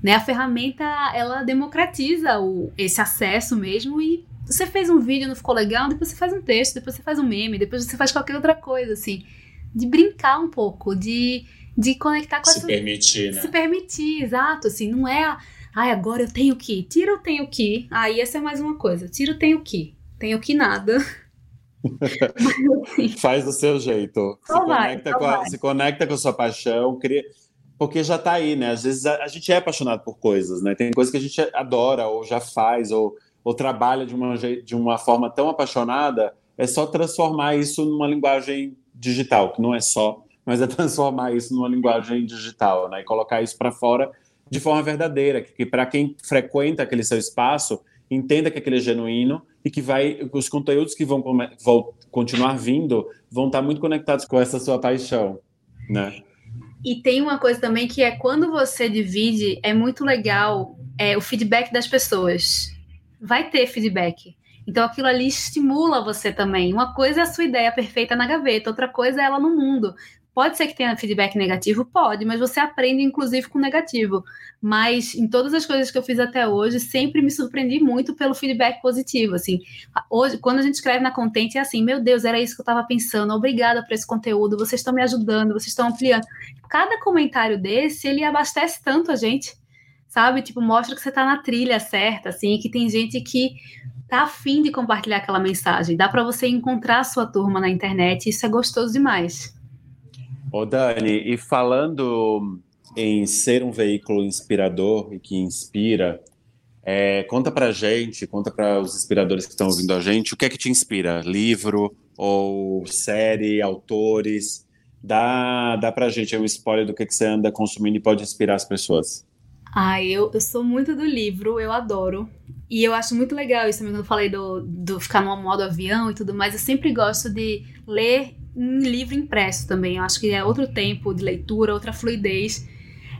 Né? A ferramenta, ela democratiza o, esse acesso mesmo e você fez um vídeo, não ficou legal, depois você faz um texto, depois você faz um meme, depois você faz qualquer outra coisa, assim. De brincar um pouco, de, de conectar com Se essa... permitir, né? Se permitir, exato, assim, não é... Ai, agora eu tenho que. Tira eu tenho que. Aí essa é mais uma coisa. Tira eu tenho que. Tenho que nada. Assim, Faz do seu jeito. Se, vai, conecta com a, se conecta com a sua paixão, cria porque já está aí, né? Às vezes a, a, gente é apaixonado por coisas, né? Tem coisas que a gente adora, ou já faz, ou, ou trabalha de uma, de uma forma tão apaixonada, é só transformar isso numa linguagem digital, que não é só, mas é transformar isso numa linguagem digital, né? E colocar isso para fora de forma verdadeira, que, que para quem frequenta aquele seu espaço, entenda que aquele é genuíno e que vai os conteúdos que vão, vão continuar vindo vão estar muito conectados com essa sua paixão, né? E tem uma coisa também que é quando você divide, é muito legal é, o feedback das pessoas. Vai ter feedback. Então aquilo ali estimula você também. Uma coisa é a sua ideia perfeita na gaveta, outra coisa é ela no mundo. Pode ser que tenha feedback negativo? Pode, mas você aprende inclusive com negativo. Mas em todas as coisas que eu fiz até hoje, sempre me surpreendi muito pelo feedback positivo. Assim, hoje, quando a gente escreve na Content, é assim: meu Deus, era isso que eu estava pensando, obrigada por esse conteúdo, vocês estão me ajudando, vocês estão ampliando. Cada comentário desse, ele abastece tanto a gente, sabe? Tipo, mostra que você está na trilha certa, assim, que tem gente que tá afim de compartilhar aquela mensagem. Dá para você encontrar a sua turma na internet, isso é gostoso demais. Ô Dani, e falando em ser um veículo inspirador e que inspira, é, conta pra gente, conta para os inspiradores que estão ouvindo a gente, o que é que te inspira? Livro ou série, autores? Dá, dá pra gente um spoiler do que, que você anda consumindo e pode inspirar as pessoas. Ah, eu, eu sou muito do livro, eu adoro. E eu acho muito legal isso também, quando eu falei do, do ficar no modo avião e tudo mais. Eu sempre gosto de ler em livro impresso também. Eu acho que é outro tempo de leitura, outra fluidez.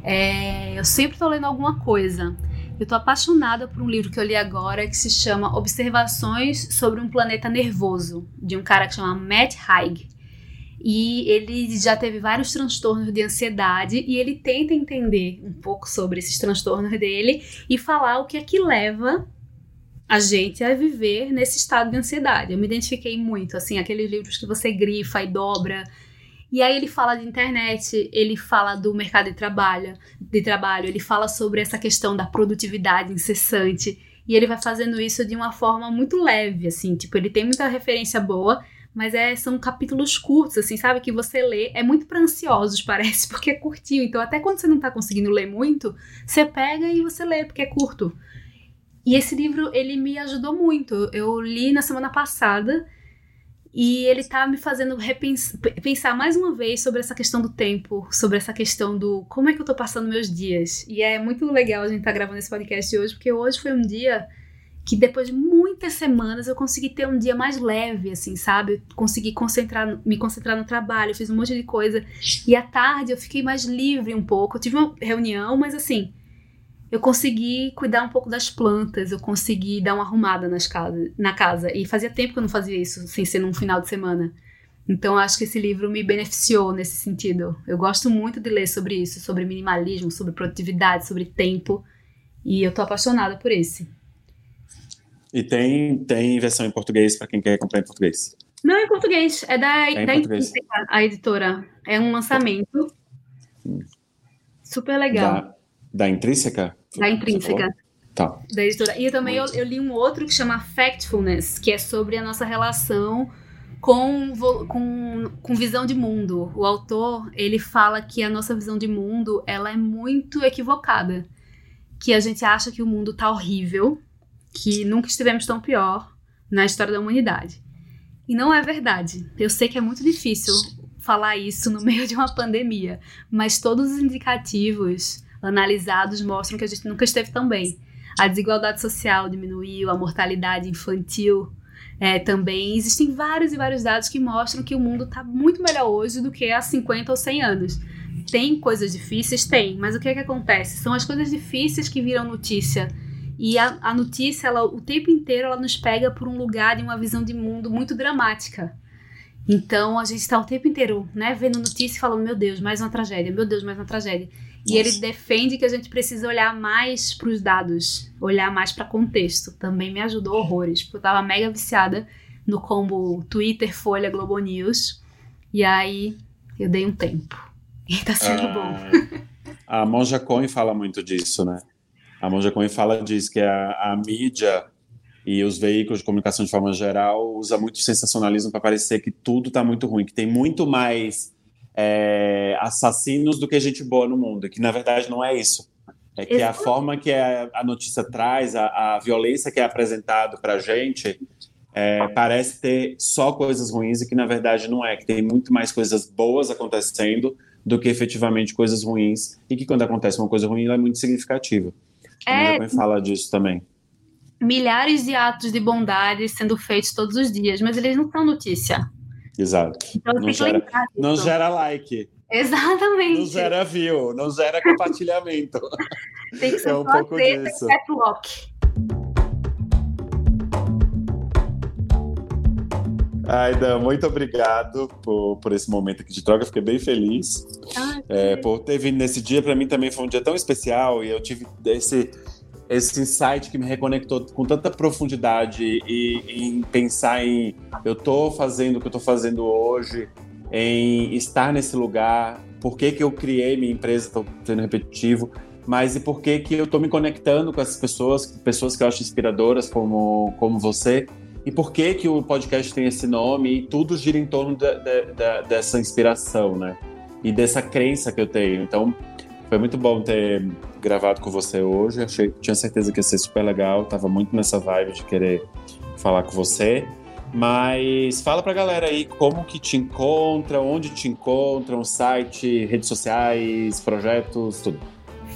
É, eu sempre estou lendo alguma coisa. Eu estou apaixonada por um livro que eu li agora que se chama Observações sobre um Planeta Nervoso, de um cara que chama Matt Haig. E ele já teve vários transtornos de ansiedade e ele tenta entender um pouco sobre esses transtornos dele e falar o que é que leva a gente a viver nesse estado de ansiedade. Eu me identifiquei muito, assim, aqueles livros que você grifa e dobra. E aí ele fala de internet, ele fala do mercado de trabalho, de trabalho, ele fala sobre essa questão da produtividade incessante. E ele vai fazendo isso de uma forma muito leve, assim, tipo, ele tem muita referência boa, mas é, são capítulos curtos, assim, sabe? Que você lê, é muito para ansiosos, parece, porque é curtinho. Então, até quando você não tá conseguindo ler muito, você pega e você lê, porque é curto. E esse livro, ele me ajudou muito. Eu li na semana passada e ele tá me fazendo pensar mais uma vez sobre essa questão do tempo, sobre essa questão do como é que eu tô passando meus dias. E é muito legal a gente estar tá gravando esse podcast hoje, porque hoje foi um dia que depois de muitas semanas eu consegui ter um dia mais leve, assim, sabe? Consegui concentrar, me concentrar no trabalho, fiz um monte de coisa. E à tarde eu fiquei mais livre um pouco. Eu tive uma reunião, mas assim, eu consegui cuidar um pouco das plantas, eu consegui dar uma arrumada nas casa, na casa. E fazia tempo que eu não fazia isso, sem ser num final de semana. Então acho que esse livro me beneficiou nesse sentido. Eu gosto muito de ler sobre isso, sobre minimalismo, sobre produtividade, sobre tempo. E eu tô apaixonada por esse. E tem, tem versão em português para quem quer comprar em português? Não, em português. É da, é da Intrínseca, a editora. É um lançamento. Hum. Super legal. Da, da Intrínseca? Da Intrínseca. Tá. Da editora. E também eu, eu, li um outro que chama Factfulness, que é sobre a nossa relação com, com, com visão de mundo. O autor, ele fala que a nossa visão de mundo, ela é muito equivocada. Que a gente acha que o mundo tá horrível, que nunca estivemos tão pior na história da humanidade. E não é verdade. Eu sei que é muito difícil falar isso no meio de uma pandemia, mas todos os indicativos analisados mostram que a gente nunca esteve tão bem. A desigualdade social diminuiu, a mortalidade infantil é, também. Existem vários e vários dados que mostram que o mundo está muito melhor hoje do que há 50 ou 100 anos. Tem coisas difíceis? Tem, mas o que é que acontece? São as coisas difíceis que viram notícia. E a, a notícia, ela, o tempo inteiro, ela nos pega por um lugar de uma visão de mundo muito dramática. Então a gente está o tempo inteiro, né, vendo notícia e falando, meu Deus, mais uma tragédia, meu Deus, mais uma tragédia. E ele defende que a gente precisa olhar mais para os dados, olhar mais para contexto. Também me ajudou horrores, porque eu tava mega viciada no combo Twitter, Folha, Globo News. E aí eu dei um tempo. E tá sendo ah, bom. A Monja Cohen fala muito disso, né? A Monja Cohen fala disso, que a, a mídia e os veículos de comunicação de forma geral usa muito sensacionalismo para parecer que tudo está muito ruim, que tem muito mais é, assassinos do que gente boa no mundo, que na verdade não é isso. É que a forma que a, a notícia traz, a, a, violência que é apresentado para a gente, é, parece ter só coisas ruins e que na verdade não é, que tem muito mais coisas boas acontecendo do que efetivamente coisas ruins e que quando acontece uma coisa ruim ela é muito significativa. É, a fala disso também. Milhares de atos de bondade sendo feitos todos os dias, mas eles não são notícia. Exato. Então, não, gera, não gera like. Exatamente. Não gera view, não gera compartilhamento. Tem que ser é um pouco disso. Aida, muito obrigado por, por esse momento aqui de troca. Fiquei bem feliz ah, é, por ter vindo nesse dia. Para mim também foi um dia tão especial e eu tive esse esse insight que me reconectou com tanta profundidade e em pensar em eu tô fazendo o que eu tô fazendo hoje, em estar nesse lugar, por que, que eu criei minha empresa, tô sendo repetitivo, mas e por que, que eu tô me conectando com essas pessoas, pessoas que eu acho inspiradoras como, como você, e por que que o podcast tem esse nome, e tudo gira em torno de, de, de, dessa inspiração, né? E dessa crença que eu tenho. Então, foi muito bom ter gravado com você hoje. Achei, tinha certeza que ia ser super legal. Tava muito nessa vibe de querer falar com você. Mas fala pra galera aí como que te encontra, onde te encontram, site, redes sociais, projetos, tudo.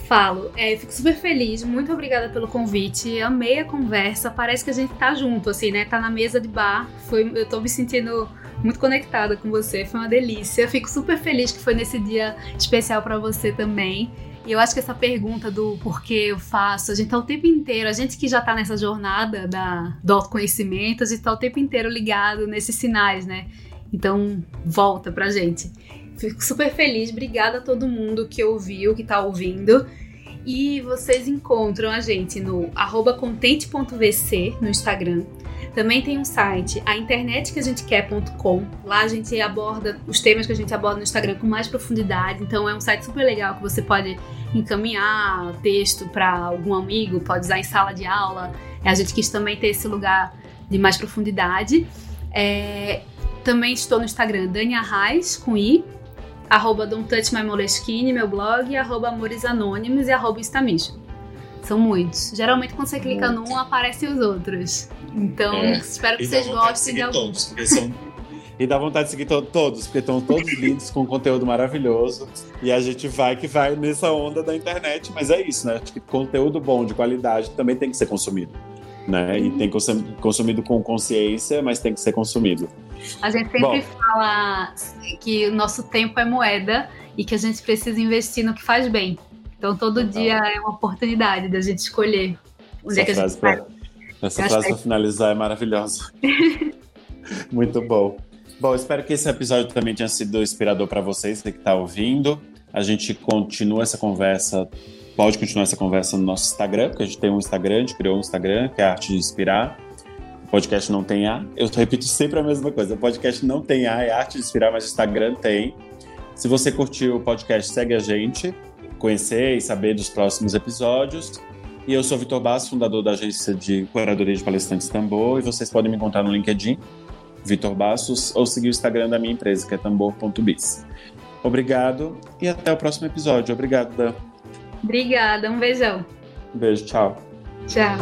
Falo, é, fico super feliz, muito obrigada pelo convite, amei a conversa, parece que a gente tá junto, assim, né? Tá na mesa de bar, foi, eu tô me sentindo muito conectada com você, foi uma delícia. Fico super feliz que foi nesse dia especial para você também. E eu acho que essa pergunta do porquê eu faço, a gente tá o tempo inteiro, a gente que já tá nessa jornada da, do autoconhecimento, a gente tá o tempo inteiro ligado nesses sinais, né? Então, volta pra gente. Fico super feliz, obrigada a todo mundo que ouviu, que tá ouvindo. E vocês encontram a gente no contente.vc no Instagram. Também tem um site, a quer.com. Lá a gente aborda os temas que a gente aborda no Instagram com mais profundidade. Então é um site super legal que você pode encaminhar texto para algum amigo, pode usar em sala de aula. A gente quis também ter esse lugar de mais profundidade. É, também estou no Instagram, Dania Reis, com I, arroba Don't Touch My Moleskine, meu blog, arroba Amores Anônimos e arroba Instamission. São muitos. Geralmente quando você clica num, aparecem os outros. Então, é. espero que vocês gostem de, de alguns. São... E dá vontade de seguir to todos, porque estão todos lindos, com conteúdo maravilhoso. E a gente vai que vai nessa onda da internet, mas é isso, né? Acho que conteúdo bom, de qualidade, também tem que ser consumido. Né? E tem ser consumido com consciência, mas tem que ser consumido. A gente sempre bom, fala que o nosso tempo é moeda e que a gente precisa investir no que faz bem. Então todo dia é uma oportunidade da gente escolher onde é que a gente vai. Essa frase para finalizar é maravilhosa. Muito bom. Bom, espero que esse episódio também tenha sido inspirador para vocês que está ouvindo. A gente continua essa conversa, pode continuar essa conversa no nosso Instagram, porque a gente tem um Instagram, a gente criou um Instagram, que é a Arte de Inspirar. O podcast não tem A. Eu repito sempre a mesma coisa. O podcast não tem A, é Arte de Inspirar, mas o Instagram tem. Se você curtiu o podcast, segue a gente, conhecer e saber dos próximos episódios. E eu sou Vitor Basso, fundador da agência de curadoria de palestrantes Tambor, e vocês podem me encontrar no LinkedIn, Vitor Bassos, ou seguir o Instagram da minha empresa, que é tambor.biz. Obrigado e até o próximo episódio. Obrigado, Dan. Obrigada, um beijão. Beijo, tchau. Tchau.